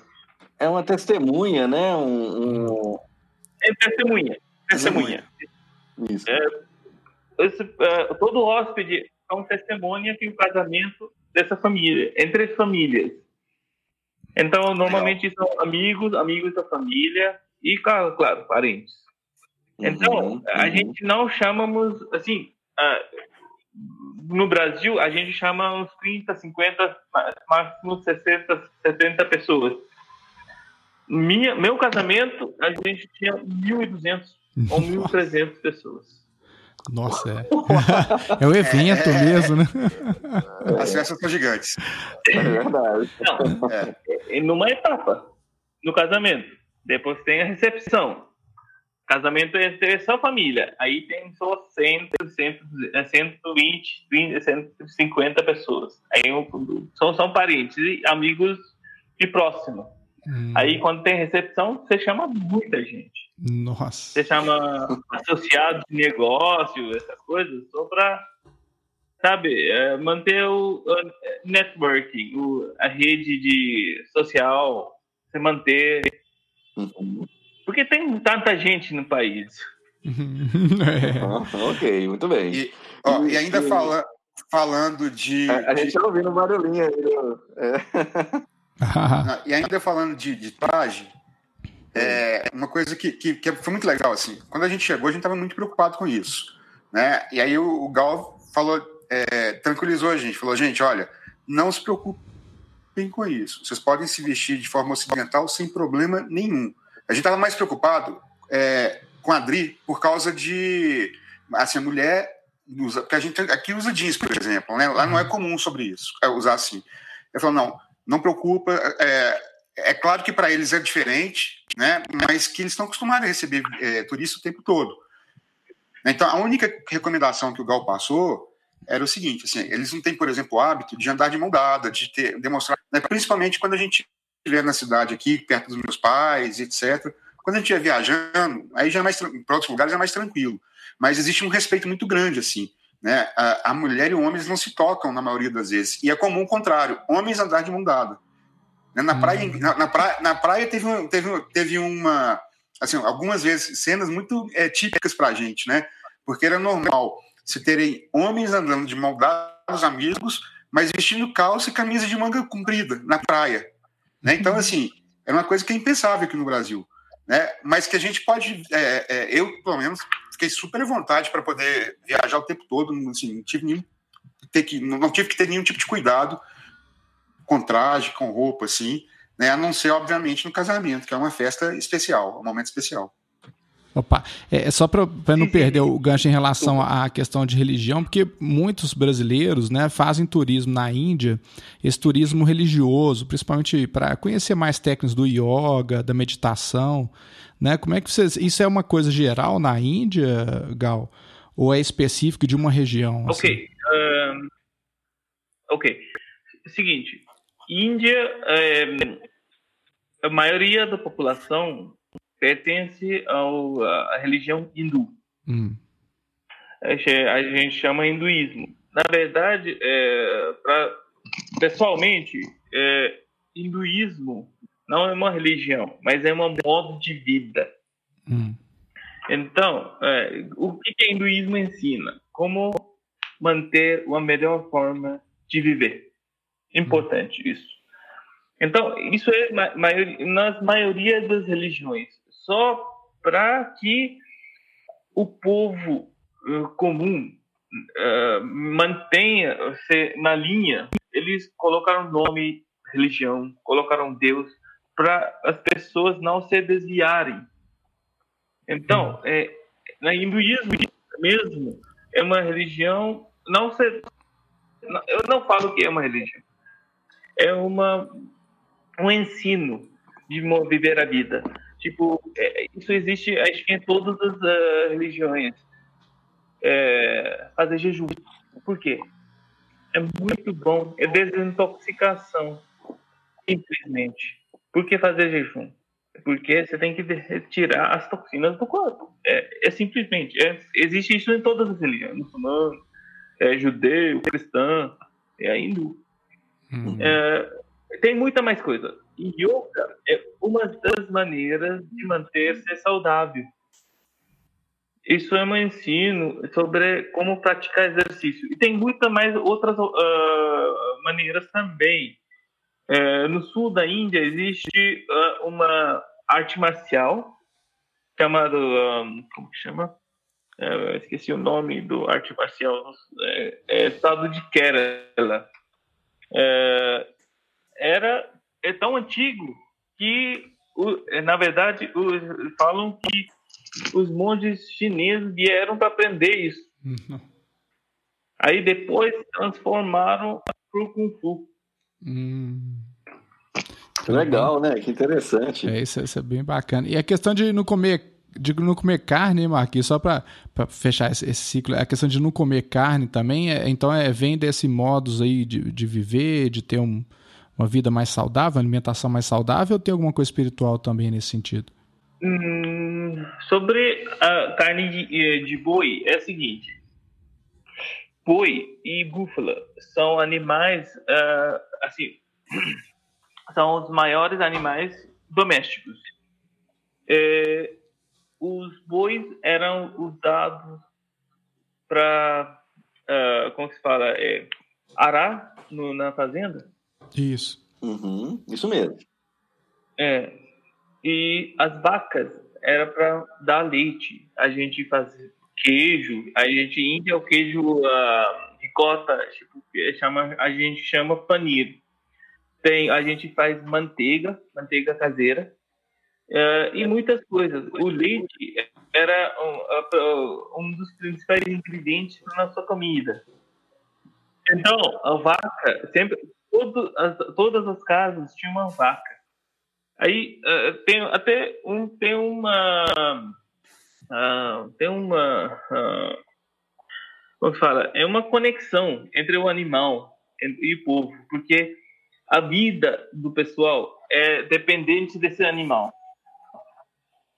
é uma testemunha, né? Um, um... É testemunha. Testemunha. Isso. É, esse, todo hóspede um testemunha que o casamento dessa família, entre as famílias. Então, normalmente são amigos, amigos da família e, claro, claro parentes. Então, uhum, a uhum. gente não chamamos, assim, uh, no Brasil, a gente chama uns 30, 50, máximo 60, 70 pessoas. Minha, meu casamento, a gente tinha 1.200 ou 1.300 pessoas. Nossa, é. é o evento é, mesmo, né? As festas são gigantes. É verdade. Não, é. numa etapa, no casamento. Depois tem a recepção. Casamento é só família. Aí tem só 100, 120, 20, 150 pessoas. Aí são, são parentes e amigos de próximo. Hum. Aí quando tem recepção, você chama muita gente. Nossa. Você chama associado de negócio, essas coisas, só para, sabe, é, manter o, o networking, o, a rede de social, você manter. Uhum. Porque tem tanta gente no país. é. ah, ok, muito bem. E, ó, e ainda fala, falando de. A, a gente está ouvindo barulhinho aí. É. e ainda falando de, de traje, é uma coisa que, que, que, foi muito legal, assim, quando a gente chegou, a gente estava muito preocupado com isso, né? E aí o, o Gal falou, é, tranquilizou a gente, falou, gente, olha, não se preocupem com isso, vocês podem se vestir de forma ocidental sem problema nenhum. A gente estava mais preocupado é, com a Adri por causa de, assim, a mulher usa, porque a gente aqui usa jeans, por exemplo, né? Lá não é comum sobre isso, é usar assim. Ele falou, não, não preocupa, é, é claro que para eles é diferente, né? mas que eles estão acostumados a receber é, turista o tempo todo. Então, a única recomendação que o Gal passou era o seguinte: assim, eles não têm, por exemplo, o hábito de andar de mão dada, de ter, demonstrar, né? principalmente quando a gente estiver na cidade aqui, perto dos meus pais, etc. Quando a gente estiver viajando, aí já é mais para outros lugares é mais tranquilo. Mas existe um respeito muito grande, assim. Né? A, a mulher e o homem não se tocam na maioria das vezes. E é comum o contrário: homens andar de mão dada. Né? Na, praia, uhum. na, na, praia, na praia teve, teve, teve uma. Assim, algumas vezes, cenas muito é, típicas para a gente, né? Porque era normal se terem homens andando de mão dados amigos, mas vestindo calça e camisa de manga comprida na praia. Né? Então, assim, é uma coisa que é impensável aqui no Brasil. Né? Mas que a gente pode. É, é, eu, pelo menos, fiquei super à vontade para poder viajar o tempo todo. Assim, não tive nenhum. Ter que, não tive que ter nenhum tipo de cuidado com traje, com roupa, assim, né? A não ser, obviamente, no casamento, que é uma festa especial, um momento especial. Opa, é, é só para não perder o gancho em relação à questão de religião, porque muitos brasileiros né, fazem turismo na Índia, esse turismo religioso, principalmente para conhecer mais técnicas do yoga, da meditação. Né? Como é que vocês. Isso é uma coisa geral na Índia, Gal? Ou é específico de uma região? Assim? Ok. Um, ok. Seguinte, Índia, é, a maioria da população pertence ao, à religião hindu. Hum. A gente chama hinduísmo. Na verdade, é, pra, pessoalmente, é, hinduísmo não é uma religião, mas é um modo de vida. Hum. Então, é, o que, que o hinduísmo ensina? Como manter uma melhor forma de viver. Importante isso. Então, isso é nas maioria das religiões. Só para que o povo uh, comum uh, mantenha-se na linha, eles colocaram nome, religião, colocaram Deus, para as pessoas não se desviarem. Então, é, na hinduísmo mesmo, é uma religião, não se, eu não falo que é uma religião, é uma, um ensino de viver a vida. Tipo, é, isso existe, acho que em todas as uh, religiões. É, fazer jejum. Por quê? É muito bom. É desintoxicação. Simplesmente. Por que fazer jejum? Porque você tem que retirar as toxinas do corpo. É, é simplesmente. É, existe isso em todas as religiões. Muçulmano, é, judeu, cristão, é hindu. Uhum. É, tem muita mais coisa. E yoga é uma das maneiras de manter-se saudável. Isso é um ensino sobre como praticar exercício. E tem muitas mais outras uh, maneiras também. É, no sul da Índia existe uh, uma arte marcial chamada um, como que chama? É, esqueci o nome do arte marcial. É, é estado de Kerala. É, era é tão antigo que na verdade falam que os monges chineses vieram para aprender isso. Uhum. Aí depois transformaram para o Kung Fu. Hum. Legal, né? Que interessante. É, isso, isso, é bem bacana. E a questão de não comer, de não comer carne, Marquinhos, só para fechar esse, esse, ciclo, a questão de não comer carne também, é, então é, vem desse modus aí de, de viver, de ter um, uma vida mais saudável, alimentação mais saudável, ou tem alguma coisa espiritual também nesse sentido? Hum, sobre a carne de, eh, de boi, é o seguinte: boi e búfala são animais, uh, assim, são os maiores animais domésticos. É, os bois eram usados para, uh, como se fala, é, arar no, na fazenda. Isso. Uhum, isso mesmo. É. E as vacas era para dar leite. A gente fazia queijo. A gente índia é o queijo uh, ricota, tipo, chama, a gente chama panir. Tem, a gente faz manteiga, manteiga caseira. Uh, e muitas coisas. O leite era um, um dos principais ingredientes para nossa comida. Então, a vaca sempre todo, as, todas as casas tinham uma vaca. Aí uh, tem até um tem uma uh, tem uma uh, como fala é uma conexão entre o animal e o povo, porque a vida do pessoal é dependente desse animal.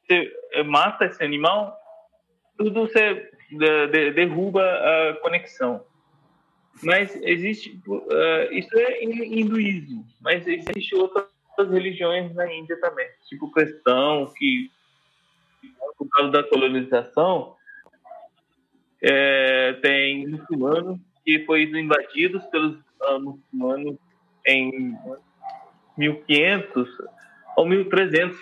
Você mata esse animal, tudo você derruba a conexão. Mas existe, uh, isso é hinduísmo, mas existe outras religiões na Índia também, tipo cristão, que por causa da colonização, é, tem muçulmanos que foram invadidos pelos uh, muçulmanos em 1500 ou 1300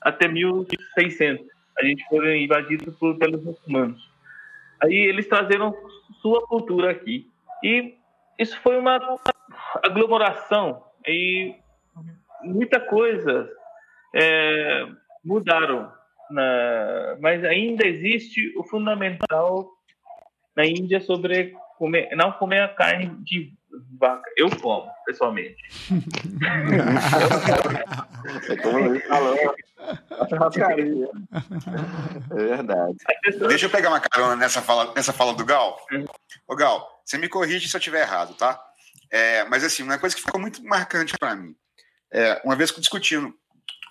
até 1600. A gente foi invadido por, pelos muçulmanos. Aí eles trazeram sua cultura aqui. E isso foi uma aglomeração e muita coisa é, mudaram, na, mas ainda existe o fundamental na Índia sobre comer, não comer a carne de vaca. Eu como, pessoalmente. é como ele falou. É verdade. Deixa eu pegar uma carona nessa fala, nessa fala do Gal. Ô, Gal, você me corrige se eu estiver errado, tá? É, mas, assim, uma coisa que ficou muito marcante para mim. É, uma vez que eu discutindo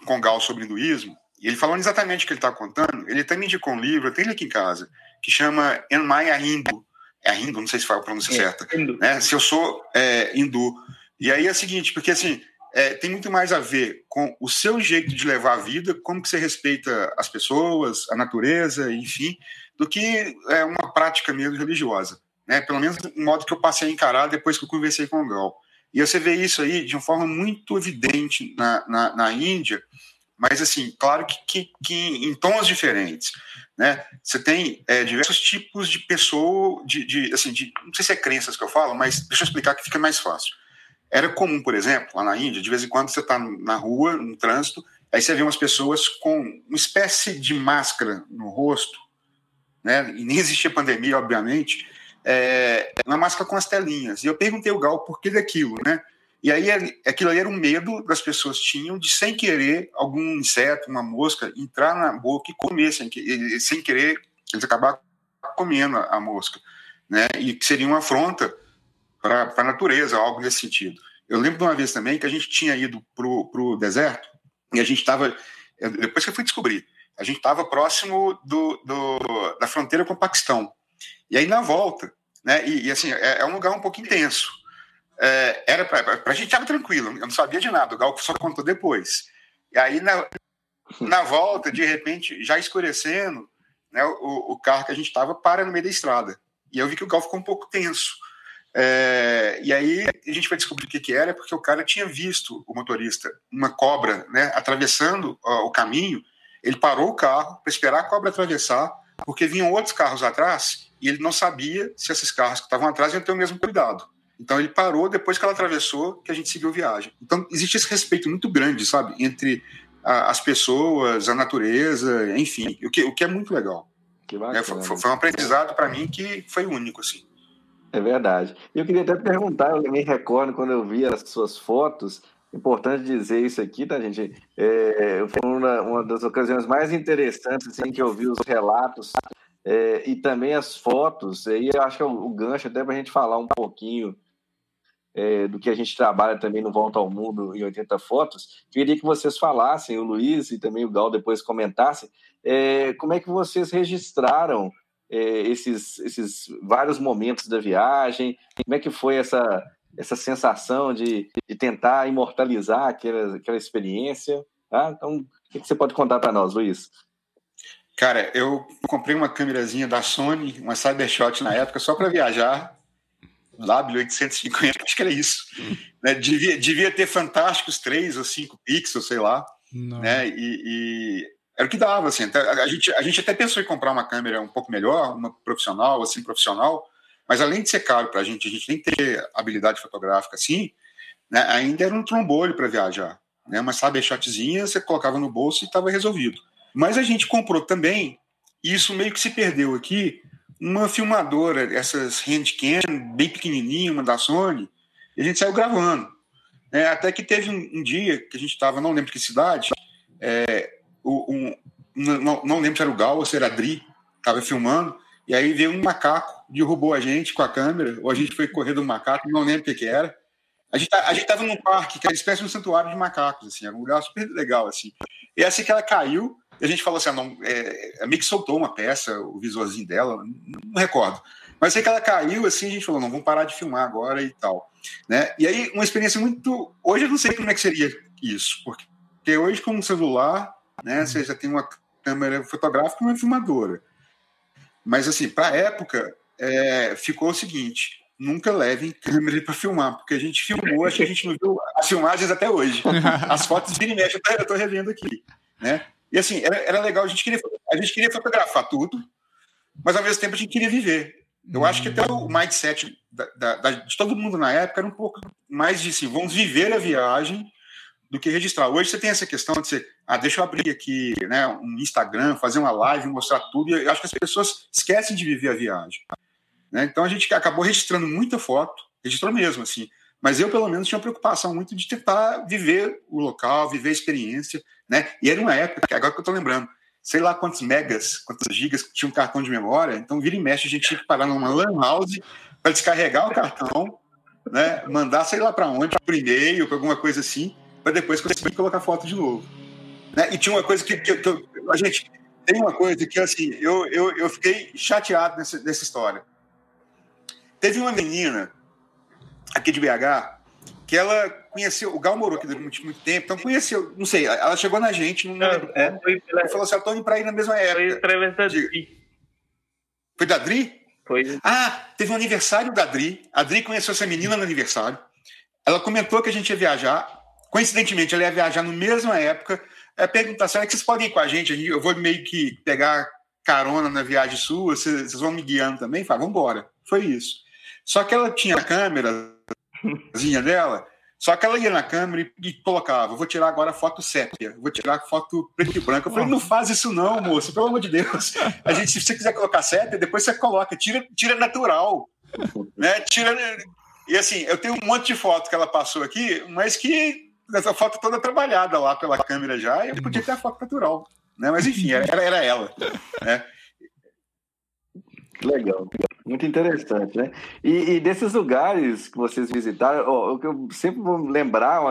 com o Gal sobre hinduísmo, e ele falando exatamente o que ele está contando, ele até me indicou um livro, eu tenho ele aqui em casa, que chama Enmaya Hindu. É hindu, não sei se foi a pronúncia é, certa. Né? Se eu sou é, hindu. E aí é o seguinte, porque assim, é, tem muito mais a ver com o seu jeito de levar a vida, como que você respeita as pessoas, a natureza, enfim, do que é uma prática mesmo religiosa né? Pelo menos o modo que eu passei a encarar depois que eu conversei com o Gal. E você vê isso aí de uma forma muito evidente na, na, na Índia, mas assim, claro que, que, que, em tons diferentes. Né? Você tem é, diversos tipos de pessoa, de, de, assim, de, não sei se é crenças que eu falo, mas deixa eu explicar que fica mais fácil. Era comum, por exemplo, lá na Índia, de vez em quando você está na rua, no trânsito, aí você vê umas pessoas com uma espécie de máscara no rosto, né? e nem existia pandemia, obviamente, é, uma máscara com as telinhas. E eu perguntei ao Gal por que daquilo, né? E aí aquilo ali era um medo das pessoas tinham de, sem querer, algum inseto, uma mosca, entrar na boca e comer, sem, sem querer, eles acabar comendo a mosca, né? E que seria uma afronta para a natureza, algo nesse sentido. Eu lembro de uma vez também que a gente tinha ido para o deserto e a gente estava, depois que eu fui descobrir, a gente estava próximo do, do, da fronteira com o Paquistão. E aí, na volta, né? E, e assim, é, é, um lugar um pouco intenso. É, era para a gente estava tranquilo, eu não sabia de nada, o Gal só contou depois. E aí, na, na volta, de repente, já escurecendo, né, o, o carro que a gente estava para no meio da estrada. E eu vi que o Gal ficou um pouco tenso. É, e aí a gente vai descobrir o que, que era, porque o cara tinha visto o motorista, uma cobra, né, atravessando ó, o caminho. Ele parou o carro para esperar a cobra atravessar, porque vinham outros carros atrás e ele não sabia se esses carros que estavam atrás iam ter o mesmo cuidado. Então ele parou depois que ela atravessou, que a gente seguiu viagem. Então existe esse respeito muito grande, sabe, entre a, as pessoas, a natureza, enfim, o que, o que é muito legal. É, foi, foi, um aprendizado para mim que foi único, assim. É verdade. Eu queria até perguntar, eu me recordo quando eu vi as suas fotos, importante dizer isso aqui, tá, gente? É, foi uma, uma, das ocasiões mais interessantes assim, que eu vi os relatos é, e também as fotos. E eu acho que é o, o gancho até para a gente falar um pouquinho é, do que a gente trabalha também no Volta ao Mundo em 80 Fotos. Queria que vocês falassem, o Luiz e também o Gal depois comentassem, é, como é que vocês registraram é, esses, esses vários momentos da viagem? Como é que foi essa, essa sensação de, de tentar imortalizar aquela, aquela experiência? Tá? Então, o que, que você pode contar para nós, Luiz? Cara, eu comprei uma câmerazinha da Sony, uma Cybershot na época, só para viajar. Lab 850, acho que era isso. Né? Devia, devia ter fantásticos 3 ou 5 pixels, sei lá. Né? E, e, era o que dava, assim. A gente, a gente até pensou em comprar uma câmera um pouco melhor, uma profissional, assim, profissional, mas além de ser caro para a gente, a gente nem ter habilidade fotográfica assim, né, ainda era um trombolho para viajar. Né, uma sabe shotzinha, você colocava no bolso e estava resolvido. Mas a gente comprou também, e isso meio que se perdeu aqui, uma filmadora, essas handcam, bem pequenininha, uma da Sony, e a gente saiu gravando. É, até que teve um, um, dia que a gente estava, não lembro que cidade, é, um, não, não, lembro se era o Gal ou se era a Dri, estava filmando, e aí veio um macaco, derrubou a gente com a câmera, ou a gente foi correr do macaco, não lembro o que, que era. A gente, tá, a gente num parque, que era espécie de um santuário de macacos, assim, era um lugar super legal, assim. E assim que ela caiu, a gente falou assim, ah, não, é, a Mick soltou uma peça, o visorzinho dela, não, recordo. Mas assim que ela caiu, assim, a gente falou, não, vamos parar de filmar agora e tal. Né? E aí, uma experiência muito... Hoje eu não sei como é que seria isso, porque hoje com um celular né? Você já tem uma câmera fotográfica e uma filmadora. Mas, assim, para a época, é, ficou o seguinte: nunca levem câmera para filmar, porque a gente filmou, acho que a gente não viu as filmagens até hoje. As fotos viram e mexe, eu estou revendo aqui. Né? E assim, era, era, legal, a gente, queria, a gente queria fotografar tudo, mas ao mesmo tempo a gente queria viver. Eu acho que até o mindset da, da, de todo mundo na época era um pouco mais de assim, vamos viver a viagem do que registrar. Hoje você tem essa questão de ser, ah, deixa eu abrir aqui né, um Instagram, fazer uma live, mostrar tudo, e eu acho que as pessoas esquecem de viver a viagem. Né? Então a gente acabou registrando muita foto, registrou mesmo, assim, mas eu, pelo menos, tinha uma preocupação muito de tentar viver o local, viver a experiência, né? E era uma época, agora que eu tô lembrando, sei lá quantos megas, quantos gigas tinha um cartão de memória, então vira e mexe, a gente tinha que parar numa lan house para descarregar o cartão, né? Mandar sei lá para onde, por e-mail, alguma coisa assim, para depois conseguir colocar foto de novo. Né? E tinha uma coisa que, que, que a gente tem uma coisa que assim eu, eu, eu fiquei chateado nessa, nessa história. Teve uma menina aqui de BH que ela conheceu, o Gal morou aqui durante muito tempo, então conheceu, não sei, ela chegou na gente, não, não lembro é, foi pela... falou assim, eu tô indo pra ir na mesma época. Foi através da Dri. Foi da Dri? Foi. Ah, teve um aniversário da Dri, a Dri conheceu essa menina no aniversário, ela comentou que a gente ia viajar, Coincidentemente, ela ia viajar na mesma época. É perguntar, será que vocês podem ir com a gente? Eu vou meio que pegar carona na viagem sua, vocês vão me guiando também? Fala, vamos embora. Foi isso. Só que ela tinha a câmerazinha dela, só que ela ia na câmera e, colocava, vou tirar agora foto sépia, vou tirar foto preto e branco. Eu falei, não faz isso não, moço, pelo amor de Deus. A gente, se você quiser colocar sépia, depois você coloca, tira, tira natural. Né? Tira. E assim, eu tenho um monte de foto que ela passou aqui, mas que essa foto toda trabalhada lá pela câmera já, eu podia ter a foto natural. Né? Mas enfim, era, era ela. Né? Legal, muito interessante, né? E, e, desses lugares que vocês visitaram, o que eu sempre vou lembrar,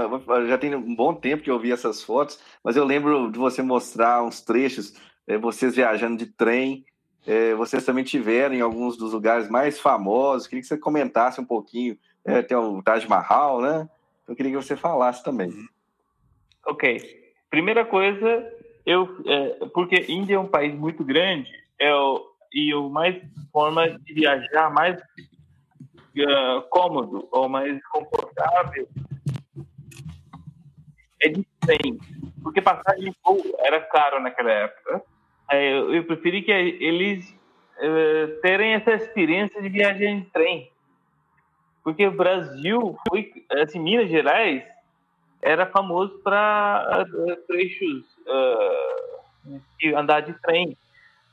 já tem um bom tempo que eu vi essas fotos, mas eu lembro de você mostrar uns trechos, é, vocês viajando de trem, é, vocês também tiveram em alguns dos lugares mais famosos, queria que você comentasse um pouquinho, é, tem o Taj Mahal, né? Eu queria que você falasse também. Ok. Primeira coisa, eu, é, porque Índia é um país muito grande, é o, e o mais forma de viajar mais uh, cômodo ou mais confortável é de trem, porque passagem de voo era caro naquela época. Eu, eu preferi que eles uh, terem essa experiência de viagem de trem, porque o Brasil foi, assim, Minas Gerais era famoso para uh, trechos uh, de andar de trem.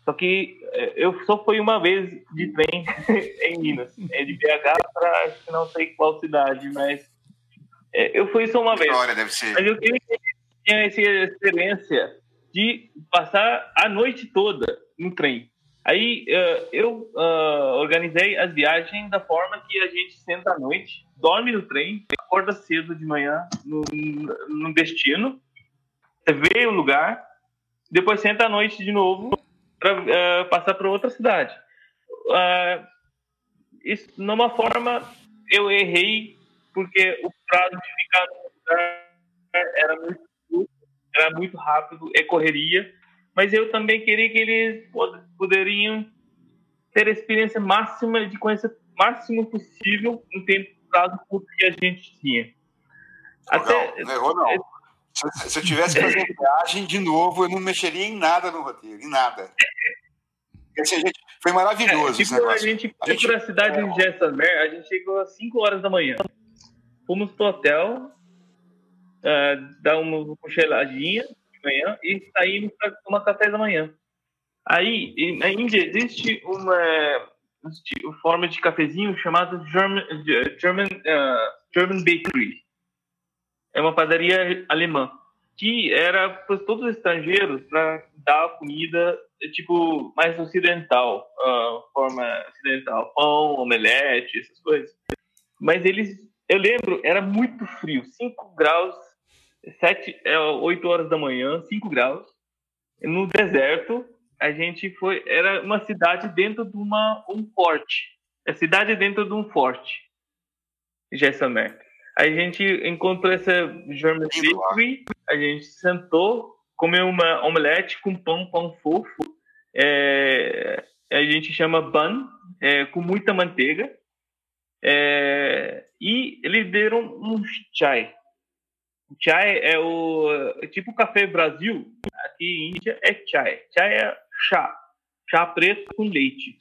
Só que eu só fui uma vez de trem em Minas, é de BH para não sei qual cidade, mas é, eu fui só uma vez. História deve ser. Mas eu queria que tinha essa experiência de passar a noite toda no trem. Aí uh, eu uh, organizei as viagens da forma que a gente senta à noite, dorme no trem, acorda cedo de manhã no, no destino, vê o lugar, depois senta à noite de novo para uh, eh, passar para outra cidade. isso, numa forma, eu errei porque o prazo de ficar no lugar era muito curto, era muito rápido, é correria, mas eu também queria que eles poderiam ter a experiência máxima de conhecer o máximo possível no tempo prazo curto que a gente tinha. Até, não, errou não. Se, eu tivesse que fazer viagem de novo, eu não mexeria em nada no roteiro, em nada. Assim, gente, foi maravilhoso é, tipo, A gente foi a gente... para a cidade de Jessamine, a gente chegou às 5 horas da manhã fomos pro hotel, uh, dar uma cochiladinha de manhã e saímos para tomar café da manhã. Aí, na Índia, existe uma, uma forma de cafezinho chamada German, German, uh, German Bakery. É uma padaria alemã que era para todos os estrangeiros para dar comida tipo mais ocidental, uh, forma ocidental, pão, omelete, essas coisas. Mas eles eu lembro, era muito frio, 5 graus, 7, 8 é, horas da manhã, 5 graus. No deserto, a gente foi. Era uma cidade dentro de uma, um forte. A cidade dentro de um forte. Jessamé. A gente encontrou essa German Bakery, a gente sentou, comeu uma omelete com pão, pão fofo. É, a gente chama bun, é, com muita manteiga. É, e eles deram um chai. Chai é o é tipo café Brasil, aqui em Índia é chai. Chai é chá, chá preto com leite,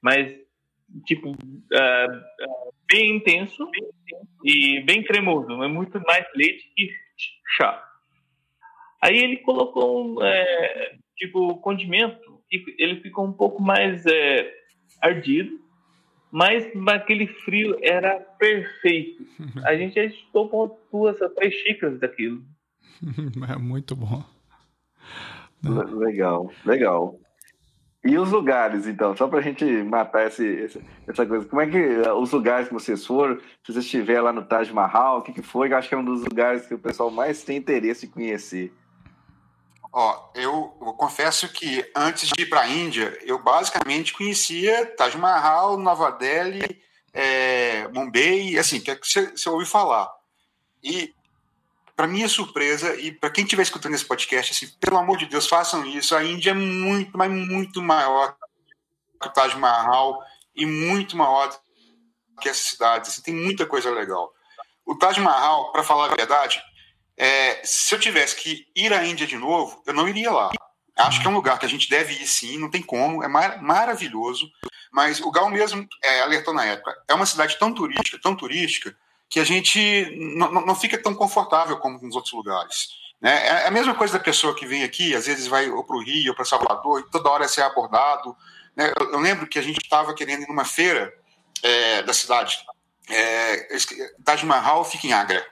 mas tipo uh, bem intenso e bem cremoso, é muito mais leite que chá. Aí ele colocou um, é, tipo condimento e ele ficou um pouco mais é, ardido mas naquele frio era perfeito. A gente tomou duas, três xícaras daquilo. É muito bom. Legal, legal. E os lugares, então, só para a gente matar esse, essa coisa, como é que os lugares que vocês foram, se você estiver lá no Taj Mahal, o que, que foi? Eu acho que é um dos lugares que o pessoal mais tem interesse em conhecer. Ó, eu, eu, confesso que antes de ir para a Índia, eu basicamente conhecia Taj Mahal, Nova Delhi, é, Mumbai, assim, que você, você ouviu falar. E, para minha surpresa, e para quem estiver escutando esse podcast, assim, pelo amor de Deus, façam isso. A Índia é muito, mas muito maior que o Taj Mahal e muito maior que essas cidades. Assim, tem muita coisa legal. O Taj Mahal, para falar a verdade, é, se eu tivesse que ir à Índia de novo, eu não iria lá. Acho que é um lugar que a gente deve ir sim, não tem como, é mar maravilhoso. Mas o Gal mesmo é, alertou na época, é uma cidade tão turística, tão turística, que a gente não, não fica tão confortável como nos outros lugares. Né? É a mesma coisa da pessoa que vem aqui, às vezes vai ou para o Rio ou para Salvador, e toda hora é ser abordado. Né? Eu, eu, lembro que a gente estava querendo ir numa feira é, da cidade. É, Taj Mahal fica em Agra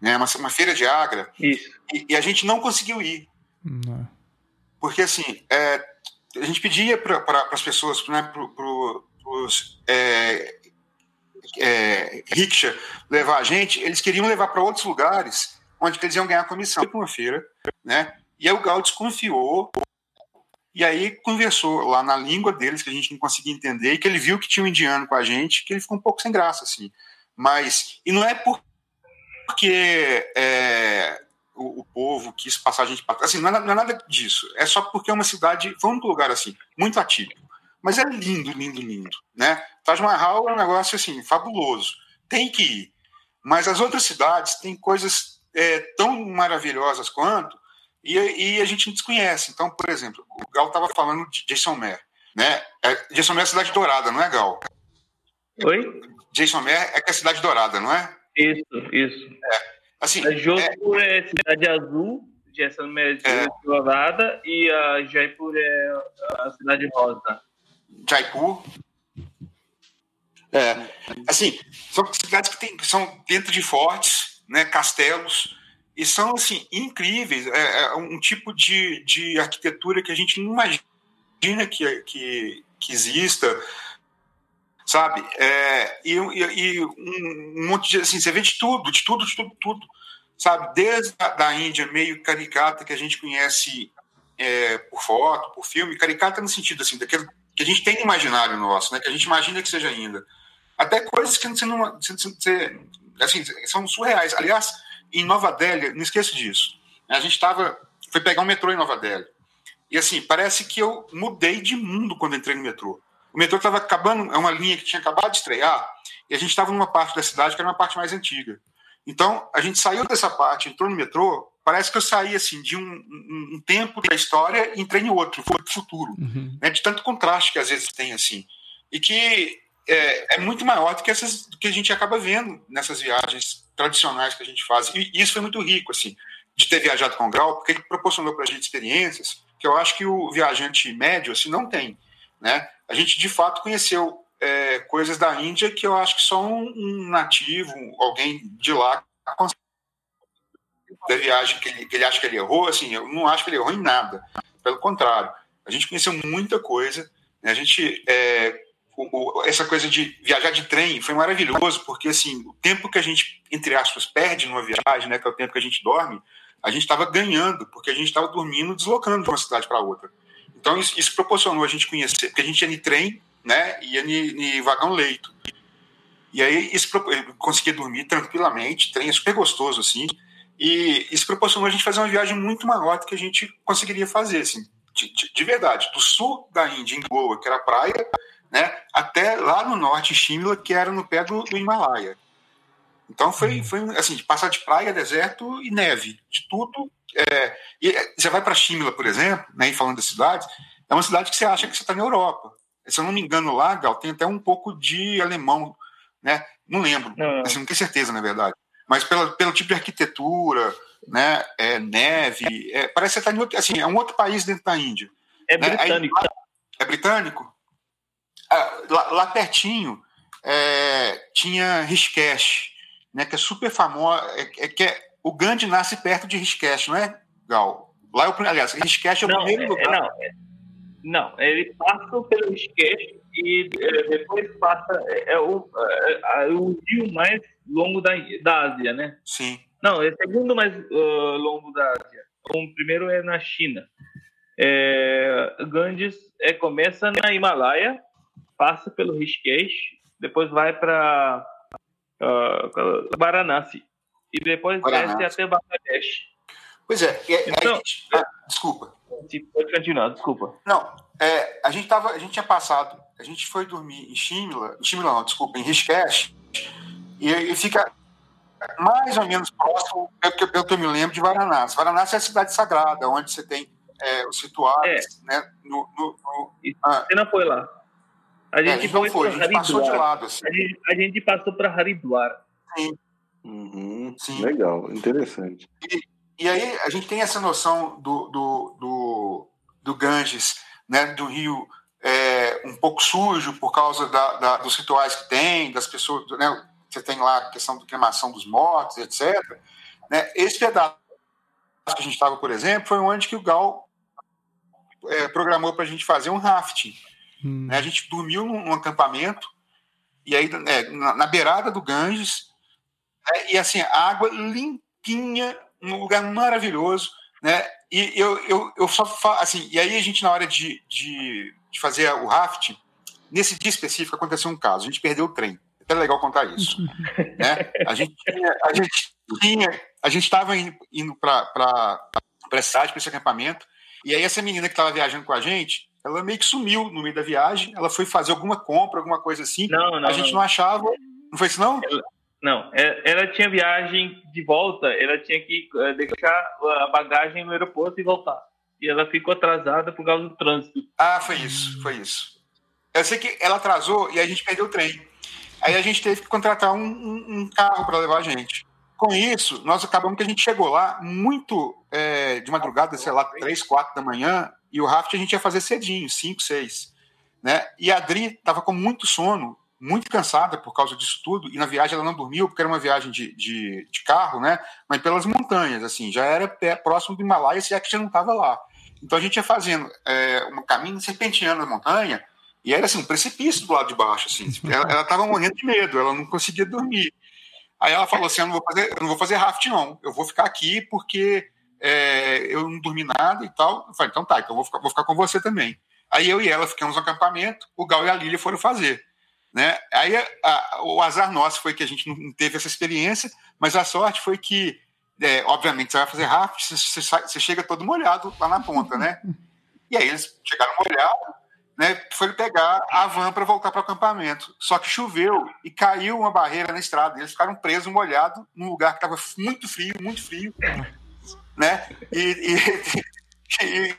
né? Uma, uma feira de Agra. Isso. E, e, a gente não conseguiu ir. Não. Porque, assim, é, a gente pedia para pra, as pessoas, né, para os é, é, rickshaw levar a gente, eles queriam levar para outros lugares onde eles iam ganhar comissão para uma feira, né? E aí o Gal desconfiou e aí conversou lá na língua deles que a gente não conseguia entender e que ele viu que tinha um indiano com a gente, que ele ficou um pouco sem graça assim. Mas e não é por porque é, o, o, povo quis passar a gente para Assim, não é, não é, nada disso. É só porque é uma cidade, vamos para um lugar assim, muito atípico. Mas é lindo, lindo, lindo, né? Taj Mahal é um negócio assim fabuloso, tem que ir. Mas as outras cidades têm coisas é, tão maravilhosas quanto e, e, a gente desconhece. Então, por exemplo, o Gal estava falando de Jason Mer, né? É, Jason Mer é a cidade dourada, não é Gal? Oi? Jason Mer é que é a cidade dourada, não é? Isso, isso. É. Assim, a Jodhpur é... é cidade azul, Jason Mer é, é dourada e a Jaipur é a cidade rosa. Jaipur. É, assim, são cidades que, tem, são dentro de fortes, né, castelos, e são assim incríveis. É, é, um tipo de, de arquitetura que a gente não imagina que, que, que exista, sabe? É, e, e, um, monte de assim, você vê de tudo, de tudo, de tudo, tudo, sabe? Desde a da Índia meio caricata que a gente conhece é, por foto, por filme, caricata no sentido assim daquele que a gente tem no imaginário nosso, né? Que a gente imagina que seja ainda. Até coisas que você não, você, você, assim, são surreais. Aliás, em Nova Delhi, não esqueço disso. A gente estava, foi pegar um metrô em Nova Delhi. E assim, parece que eu mudei de mundo quando entrei no metrô. O metrô estava acabando, é uma linha que tinha acabado de estrear, e a gente estava numa parte da cidade que era uma parte mais antiga. Então, a gente saiu dessa parte, entrou no metrô, parece que eu saí assim de um, um, um tempo da história e entrei em outro, foi o futuro, uhum. né, de tanto contraste que às vezes tem assim e que é, é, muito maior do que essas do que a gente acaba vendo nessas viagens tradicionais que a gente faz e isso foi muito rico assim de ter viajado com o Grau porque ele proporcionou para a gente experiências que eu acho que o viajante médio assim não tem, né? A gente de fato conheceu é, coisas da Índia que eu acho que só um, um nativo, alguém de lá consegue da viagem que ele, que ele acha que ele errou, assim, eu não acho que ele errou em nada. Pelo contrário, a gente conheceu muita coisa. Né? A gente, é, o, o, essa coisa de viajar de trem foi maravilhoso, porque assim, o tempo que a gente, entre aspas, perde numa viagem, né, que é o tempo que a gente dorme, a gente estava ganhando, porque a gente estava dormindo, deslocando de uma cidade para outra. Então isso, isso, proporcionou a gente conhecer, porque a gente ia de trem, né, ia de vagão leito. E aí isso conseguia dormir tranquilamente, trem é super gostoso assim. E isso proporcionou a gente fazer uma viagem muito maior do que a gente conseguiria fazer, assim, de, de, de verdade. Do sul da Índia, em Goa, que era praia, né, até lá no norte, Shimla, que era no pé do, do Himalaia. Então foi, foi assim, de passar de praia, deserto e neve, de tudo. É, e é, você vai para Shimla, por exemplo, né, falando da cidade, é uma cidade que você acha que você está na Europa. Se eu não me engano lá, Gal, tem até um pouco de alemão, né? Não lembro, não. Assim, não tenho certeza, na verdade mas pela, pelo tipo de arquitetura, né, é, neve, é, parece que está em outro, assim, é um outro país dentro da Índia. É né? britânico. Aí, é britânico? Ah, lá, lá, pertinho é, tinha Rishikesh, né, que é super famosa, é, é, que é, o Gandhi nasce perto de Rishikesh, não é, Gal? Lá é o, aliás, Rishikesh é o não, primeiro é, lugar. Não, é, não, ele passa pelo Rishikesh e depois passa, é, o, o rio mais longo da, da Ásia, né? Sim. Não, é o segundo mais uh, longo da Ásia. O primeiro é na China. É, Ganges é, começa na Himalaia, passa pelo Rishikesh, depois vai para uh, Varanasi e depois Varanasi. desce até Bangladesh. Pois é, é então, ah, desculpa. Pode continuar, desculpa. Não, é, a gente tava, a gente tinha passado, a gente foi dormir em Shimla, em Shimla não, desculpa, em Rishikesh, e, e fica mais ou menos próximo, pelo, pelo que eu me lembro, de Varanasi. Varanasi é a cidade sagrada, onde você tem é, os rituais, é. né? No, no, no ah. Você não foi lá? A gente, é, não foi, a gente passou de lado. Assim. A, gente, a gente passou para Haridwar. Sim. Uhum, Sim. Legal, interessante. E, e, aí a gente tem essa noção do, do, do, do Ganges, né, do rio é, um pouco sujo por causa da, da, dos rituais que tem, das pessoas, né, você tem lá a questão da queimação dos mortos, etc. Né? Esse pedaço que a gente estava, por exemplo, foi onde que o Gal é, programou para a gente fazer um rafting. Hum. Né? A gente dormiu num, num acampamento, e aí é, na, na, beirada do Ganges, né? e assim, água limpinha, num lugar maravilhoso, né? E eu, eu, eu só assim, e aí a gente, na hora de, de, de fazer o rafting, nesse dia específico aconteceu um caso, a gente perdeu o trem é legal contar isso. né? A gente tinha, a gente tinha, a gente estava indo, para para esse site, para esse acampamento, e aí essa menina que estava viajando com a gente, Ela meio que sumiu no meio da viagem. Ela foi fazer alguma compra, alguma coisa assim. Não, não. A gente não, não achava. Não foi isso, não? Ela, não, é, ela tinha viagem de volta. Ela tinha que eh, deixar a bagagem no aeroporto e voltar. E ela ficou atrasada por causa do trânsito. Ah, foi isso, foi isso. Eu sei que ela atrasou e a gente perdeu o trem. Aí a gente teve que contratar um, um, um carro para levar a gente. Com isso, nós acabamos que a gente chegou lá muito é, de madrugada, sei lá, três, quatro da manhã, e o raft a gente ia fazer cedinho, cinco, seis. Né? E a Adri estava com muito sono, muito cansada por causa disso tudo, e na viagem ela não dormiu, porque era uma viagem de, de, de carro, né? mas pelas montanhas, assim, já era pé, próximo do Himalaia, se é que já não estava lá. Então a gente ia fazendo é, um caminho serpenteando na montanha, e era assim, um precipício do lado de baixo. Assim. Ela estava morrendo de medo, ela não conseguia dormir. Aí ela falou assim: eu não vou fazer, eu não vou fazer raft, não. Eu vou ficar aqui porque é, eu não dormi nada e tal. Eu falei, então tá, então eu vou ficar, vou ficar com você também. Aí eu e ela ficamos no acampamento, o Gal e a Lília foram fazer. Né? Aí a, o azar nosso foi que a gente não teve essa experiência, mas a sorte foi que, é, obviamente, você vai fazer raft, você, você, chega todo molhado lá na ponta, né? E aí eles chegaram molhados, né? Foi pegar a van para voltar para o acampamento. Só que choveu e caiu uma barreira na estrada. Eles ficaram presos, molhados, num lugar que estava muito frio, muito frio né? E, e, e,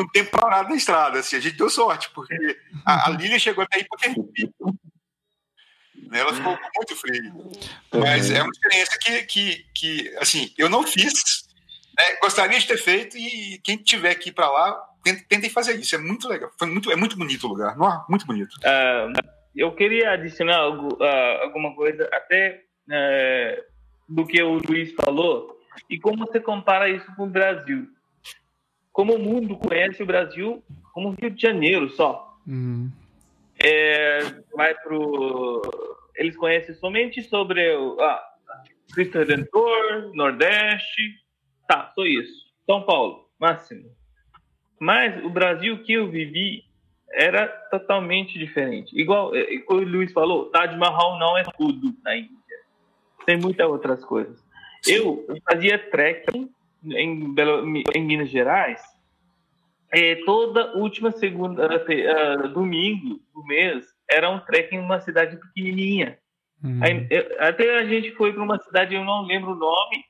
um tempo parado na estrada, assim, a gente deu sorte, porque a, a Lília chegou até aí porque né, ela ficou muito frio. Mas é uma experiência que, que, que assim, eu não fiz, né, gostaria de ter feito, e quem tiver aqui para lá, tentem fazer isso, é muito legal, Foi muito, é muito bonito o lugar, é muito bonito. Uh, eu queria adicionar algo, uh, alguma coisa, até uh, do que o Luiz falou, e como você compara isso com o Brasil? Como o mundo conhece o Brasil como Rio de Janeiro só. Uhum. É, vai pro. Eles conhecem somente sobre o ah, Cristo Redentor, Nordeste. Tá, só isso. São Paulo, máximo. Mas o Brasil que eu vivi era totalmente diferente. Igual, é, o Luiz falou, Taj Mahal não é tudo na Índia. Tem muitas outras coisas. Eu fazia trekking em, Belo, em Minas Gerais. É, toda última segunda, uh, domingo do mês era um trekking em uma cidade pequenininha. Uhum. Aí, até a gente foi para uma cidade, eu não lembro o nome.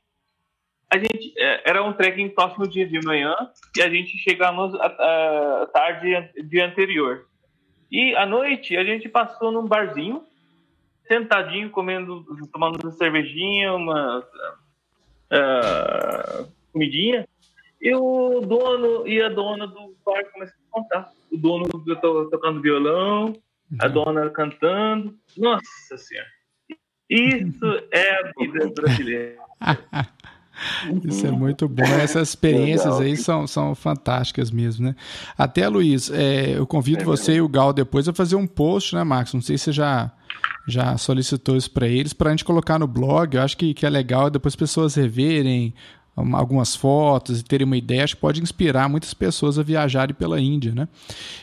A gente é, era um trekking próximo dia de manhã e a gente chegamos à tarde dia anterior. E à noite a gente passou num barzinho, sentadinho comendo, tomando uma cervejinha, uma uh, comidinha, e o dono e a dona do bar começam a contar. O dono to, tocando violão, a uhum. dona cantando. Nossa Senhora! Isso é a vida brasileira. Isso é muito bom. Essas experiências aí são, são fantásticas mesmo, né? Até, Luiz, é, eu convido é você e o Gal depois a fazer um post, né, Marcos? Não sei se você já já solicitou isso para eles, para a gente colocar no blog. Eu acho que, que é legal depois pessoas reverem algumas fotos e terem uma ideia, acho que pode inspirar muitas pessoas a viajarem pela Índia, né?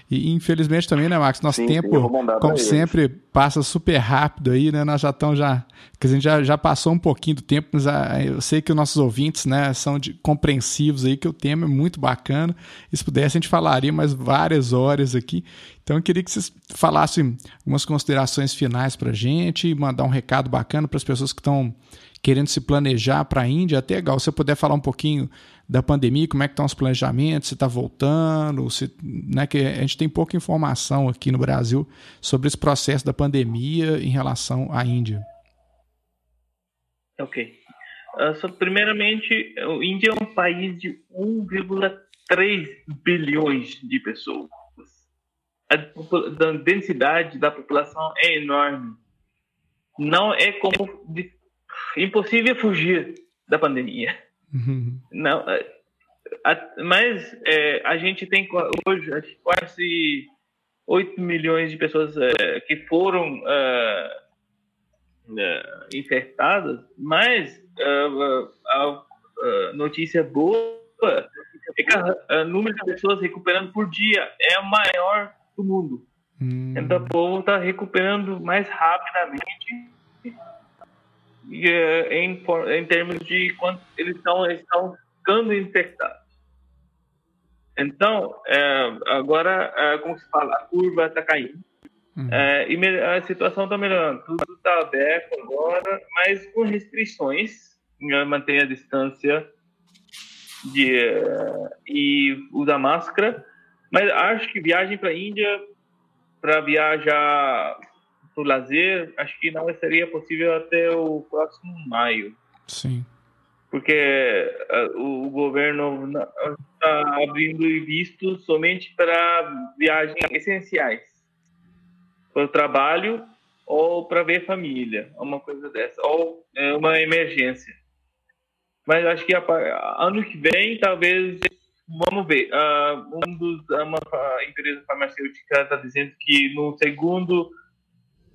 E infelizmente também, né, Max, nosso sim, tempo, sim, como sempre, passa super rápido aí, né? Nós já estamos já, quer dizer, já, já passou um pouquinho do tempo, mas ah, eu sei que os nossos ouvintes, né, são de, compreensivos aí, que o tema é muito bacana. E se pudesse, a gente falaria mais várias horas aqui. Então eu queria que vocês falassem umas considerações finais para a gente, mandar um recado bacana para as pessoas que estão querendo se planejar para a Índia, até legal. Se você puder falar um pouquinho da pandemia, como é que estão os planejamentos, se está voltando, se, né, que a gente tem pouca informação aqui no Brasil sobre esse processo da pandemia em relação à Índia. Ok. Uh, so, primeiramente, a Índia é um país de 1,3 bilhões de pessoas. A, densidade da população é enorme. Não é como impossível fugir da pandemia. Uhum. Não, é, a, mas é, a gente tem hoje quase 8 milhões de pessoas é, que foram é, é, infectadas, mas é, a, a, notícia boa é que o número de pessoas recuperando por dia é o maior do mundo. Hum. Então o povo está recuperando mais rapidamente em, em termos de quanto eles estão, eles estão ficando infectados. Então, é, agora, é, como se fala, a curva está caindo. Uhum. É, e a situação está melhorando. Tudo está aberto agora, mas com restrições. Manter a distância de, uh, e usar máscara. Mas acho que viagem para a Índia, para viajar para o lazer, acho que não seria possível até o próximo maio. Sim. Porque uh, o governo está abrindo visto somente para viagens essenciais para o trabalho ou para ver família, uma coisa dessa, ou é uma emergência. Mas acho que a, ano que vem, talvez, vamos ver. Uh, um dos, uma empresa farmacêutica está dizendo que no segundo,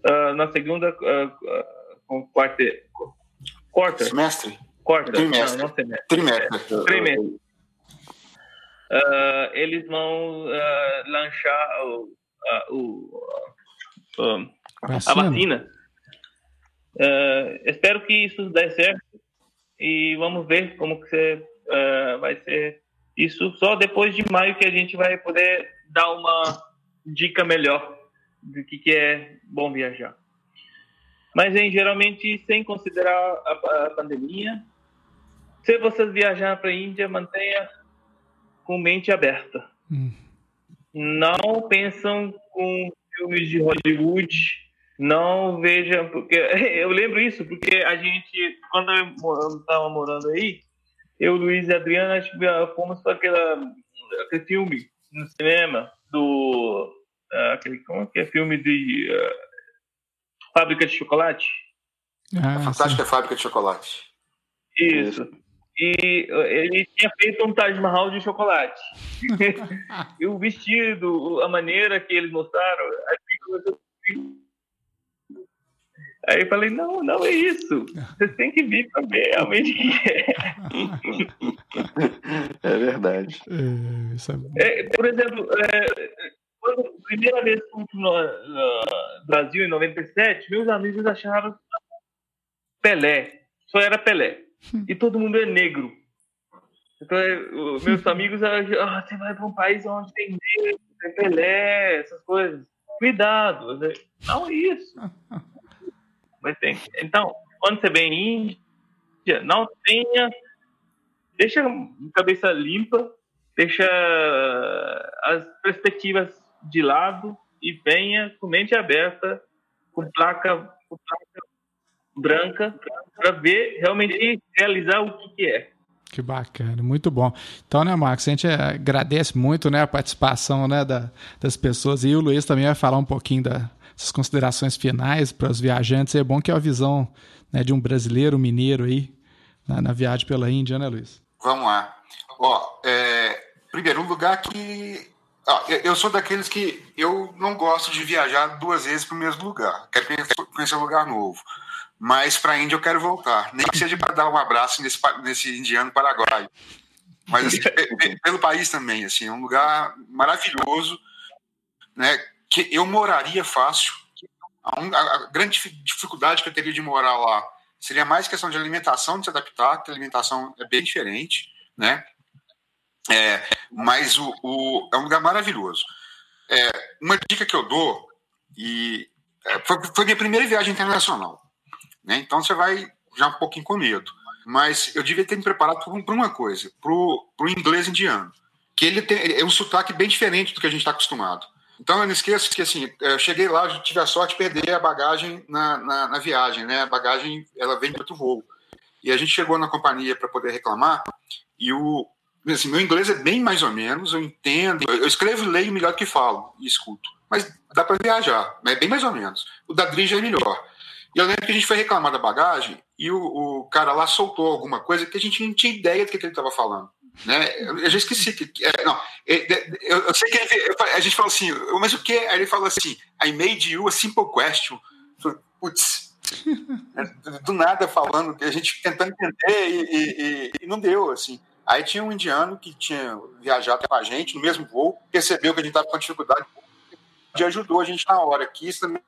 uh, na segunda uh, quarta, quarta? Semestre, quarta, trimestre, não, não semestre, trimestre, trimestre. Uh, eles vão uh, lançar o, uh, o a vacina. Uh, espero que isso dê certo e vamos ver como que você, uh, vai ser isso. Só depois de maio que a gente vai poder dar uma dica melhor do que, que é bom viajar. Mas, em, geralmente, sem considerar a, a pandemia, se vocês viajar para a Índia, mantenha com mente aberta. Hum. Não pensam com filmes de Hollywood, não vejam, porque eu lembro isso, porque a gente, quando eu estava morando aí, eu, Luiz e Adriana, fomos para aquela, aquele filme no cinema do. Uh, aquele, como que é? Filme de. Uh, Fábrica de Chocolate. Ah, a Fantástica sim. Fábrica de Chocolate. Isso. E ele tinha feito um Taj Mahal de chocolate. e o vestido, a maneira que eles mostraram, Aí eu falei, não, não é isso. Vocês têm que vir para ver realmente o que é. É verdade. É, é, por exemplo, é, quando primeira vez que fui no, Brasil, em 97, meus amigos acharam Pelé. Só era Pelé. E todo mundo é negro. Então, é, meus amigos, ah, você vai para um país onde tem negro, tem Pelé, essas coisas cuidado. Não é isso. Mas tem. Então, quando você vem em Índia, não tenha. Deixa a cabeça limpa, deixa as perspectivas de lado e venha com mente aberta, com placa, com placa branca, para ver realmente realizar o que, que é. Que bacana, muito bom. Então, né, Marcos, a gente agradece muito né, a participação né, da, das pessoas e o Luiz também vai falar um pouquinho das considerações finais para os viajantes. É bom que é a visão né, de um brasileiro, mineiro aí, na, na, viagem pela Índia, né, Luiz? Vamos lá. Ó, é, primeiro, um lugar que. Ó, eu sou daqueles que eu não gosto de viajar duas vezes para o mesmo lugar. Quero conhecer um lugar novo mas para a Índia eu quero voltar. Nem que seja para dar um abraço nesse, nesse indiano paraguaio. Mas assim, pelo país também, assim, é um lugar maravilhoso, né? Que eu moraria fácil. A, a, grande dificuldade que eu teria de morar lá seria mais questão de alimentação, de se adaptar, que a alimentação é bem diferente, né? É, mas o, o, é um lugar maravilhoso. É, uma dica que eu dou, e é, foi, foi minha primeira viagem internacional. Né? Então você vai já um pouquinho com medo. Mas eu devia ter me preparado para uma coisa, para o inglês indiano, que ele tem é um sotaque bem diferente do que a gente está acostumado. Então eu não esqueço que assim, eu cheguei lá, eu tive a sorte de perder a bagagem na, na, na viagem, né? A bagagem ela vem de outro voo. E a gente chegou na companhia para poder reclamar e o assim, meu inglês é bem mais ou menos, eu entendo, eu escrevo e leio melhor do que falo e escuto. Mas dá para viajar, é bem mais ou menos. O da Drija é melhor. E eu lembro que a gente foi reclamar da bagagem e o, o cara lá soltou alguma coisa que a gente não tinha ideia do que, que ele estava falando. Né? Eu já esqueci que. É, não, é, eu, eu, sei que ele, a gente falou assim, mas o que? Aí ele falou assim: I made you a simple question. Putz, do nada falando, a gente tentando entender e, e, e, não deu, assim. Aí tinha um indiano que tinha viajado com a gente no mesmo voo, percebeu que a gente estava com dificuldade e ajudou a gente na hora, que isso também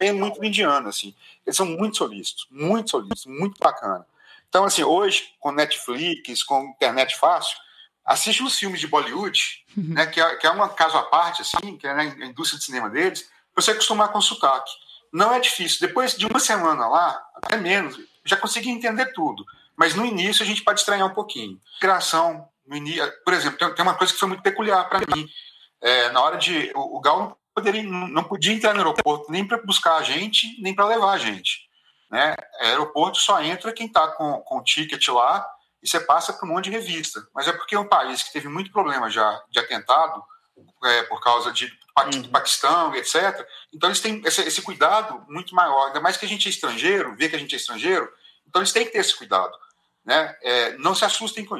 é muito indiano, assim. Eles são muito solícitos, muito solícitos, muito bacana. Então, assim, hoje, com Netflix, com internet fácil, assiste os filmes de Bollywood, uhum. né, que, é, que é um caso à parte, assim, que é na indústria de cinema deles, você acostumar com sotaque. Não é difícil. Depois de uma semana lá, até menos, já consegui entender tudo. Mas no início a gente pode estranhar um pouquinho. Migração, no início, por exemplo, tem, uma coisa que foi muito peculiar para mim. É, na hora de. O, o Gal não, poderia, não podia entrar no aeroporto nem para buscar a gente, nem para levar a gente. Né? Aeroporto só entra quem está com, com o ticket lá e você passa por um monte de revista. Mas é porque é um país que teve muito problema já de atentado, é, por causa de uhum. Paquistão, etc. Então eles têm esse, esse, cuidado muito maior, ainda mais que a gente é estrangeiro, vê que a gente é estrangeiro, então eles têm que ter esse cuidado. Né? É, não se assustem com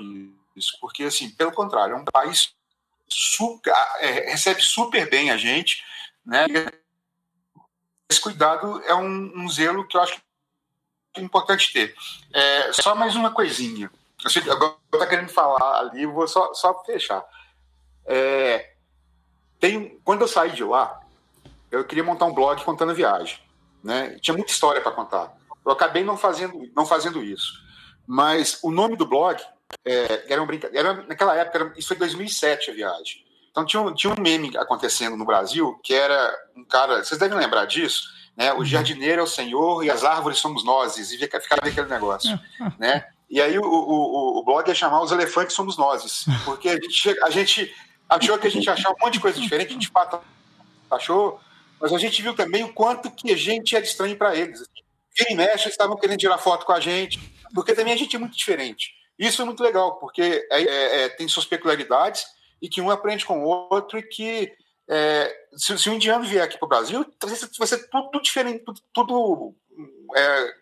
isso, porque, assim, pelo contrário, é um país super, é, recebe super bem a gente, né? Esse cuidado é um, um zelo que eu acho importante ter. É, só mais uma coisinha. Eu sei, agora está querendo falar ali, vou só, só fechar. É, tem, quando eu saí de lá, eu queria montar um blog contando a viagem. Né? Tinha muita história para contar. Eu acabei não fazendo, não fazendo isso. Mas o nome do blog é, era um brincadeira. Naquela época, era, isso foi 2007 a viagem. Então tinha um, tinha um meme acontecendo no Brasil que era um cara. Vocês devem lembrar disso, né? O uhum. jardineiro é o senhor e as árvores somos nós. E ficava aquele negócio, né? E aí o, o, o blog ia chamar Os Elefantes Somos Nós, porque a gente, a gente achou que a gente achava um monte de coisa diferente, a gente achou, mas a gente viu também o quanto que a gente era estranho para eles. Quem e mexe, eles estavam querendo tirar foto com a gente, porque também a gente é muito diferente. Isso é muito legal, porque é, é, é, tem suas peculiaridades e que um aprende com o outro e que é, se, se, um indiano vier aqui para o Brasil, vai ser tudo, diferente, tudo, tudo é,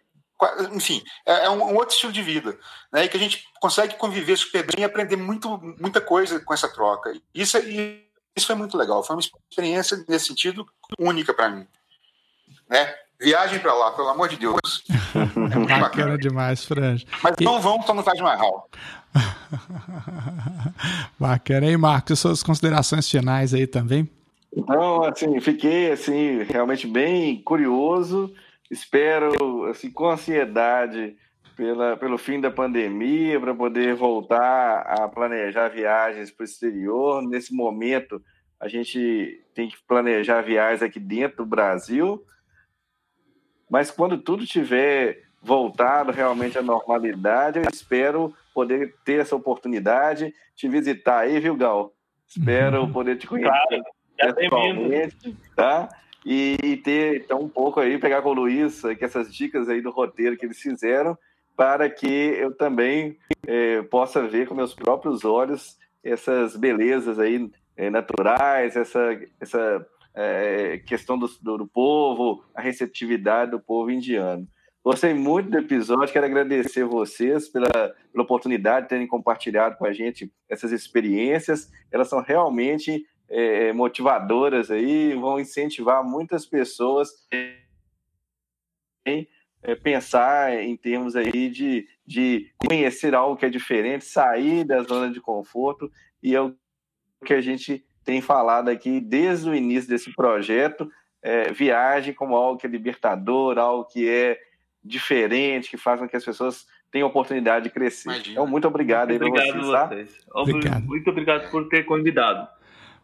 enfim, é, é um, um, outro estilo de vida, né? E que a gente consegue conviver super bem e aprender muito, muita coisa com essa troca. Isso, isso foi muito legal, foi uma experiência nesse sentido única para mim, né? Viagem para lá, pelo amor de Deus. É muito bacana, bacana demais, Franjo. Mas e... não vão, não faz mais mal. bacana. E Marcos, suas considerações finais aí também? Então, assim, fiquei assim realmente bem curioso. Espero assim com ansiedade pela, pelo fim da pandemia para poder voltar a planejar viagens para o exterior. Nesse momento, a gente tem que planejar viagens aqui dentro do Brasil mas quando tudo tiver voltado realmente à normalidade, eu espero poder ter essa oportunidade de visitar aí, viu, Gal? Espero uhum. poder te conhecer claro, pessoalmente, tá? E ter então um pouco aí, pegar com o Luiz que essas dicas aí do roteiro que eles fizeram, para que eu também é, possa ver com meus próprios olhos essas belezas aí é, naturais, essa, essa é, questão do, do, povo, a receptividade do povo indiano. Gostei muito do episódio, quero agradecer vocês pela, pela oportunidade de terem compartilhado com a gente essas experiências. Elas são realmente é, motivadoras aí, vão incentivar muitas pessoas em é, pensar em termos aí de, de conhecer algo que é diferente, sair da zona de conforto, e é o que a gente tem falado aqui desde o início desse projeto, é, viagem como algo que é libertador, algo que é diferente, que faz com que as pessoas tenham oportunidade de crescer. Imagina. Então, muito obrigado muito aí obrigado vocês, tá? vocês. Obrigado. Muito obrigado por ter convidado.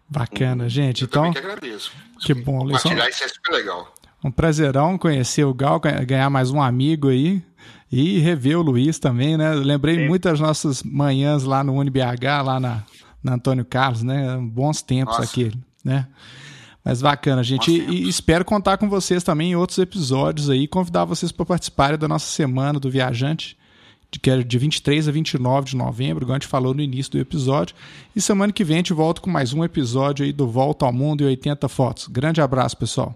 Bacana, gente. Eu então, que agradeço. Que bom. Compartilhar isso é super legal. Um prazerão conhecer o Gal, ganhar mais um amigo aí e rever o Luiz também, né? lembrei Sim. muitas nossas manhãs lá no UniBH, lá na, na Antônio Carlos, né? Bons tempos Nossa. aquele, né? Mas bacana, gente. E, espero contar com vocês também em outros episódios aí, convidar vocês para participarem da nossa semana do Viajante, que é de 23 a 29 de novembro, igual a gente falou no início do episódio. E semana que vem a gente volta com mais um episódio aí do Volta ao Mundo e 80 Fotos. Grande abraço, pessoal.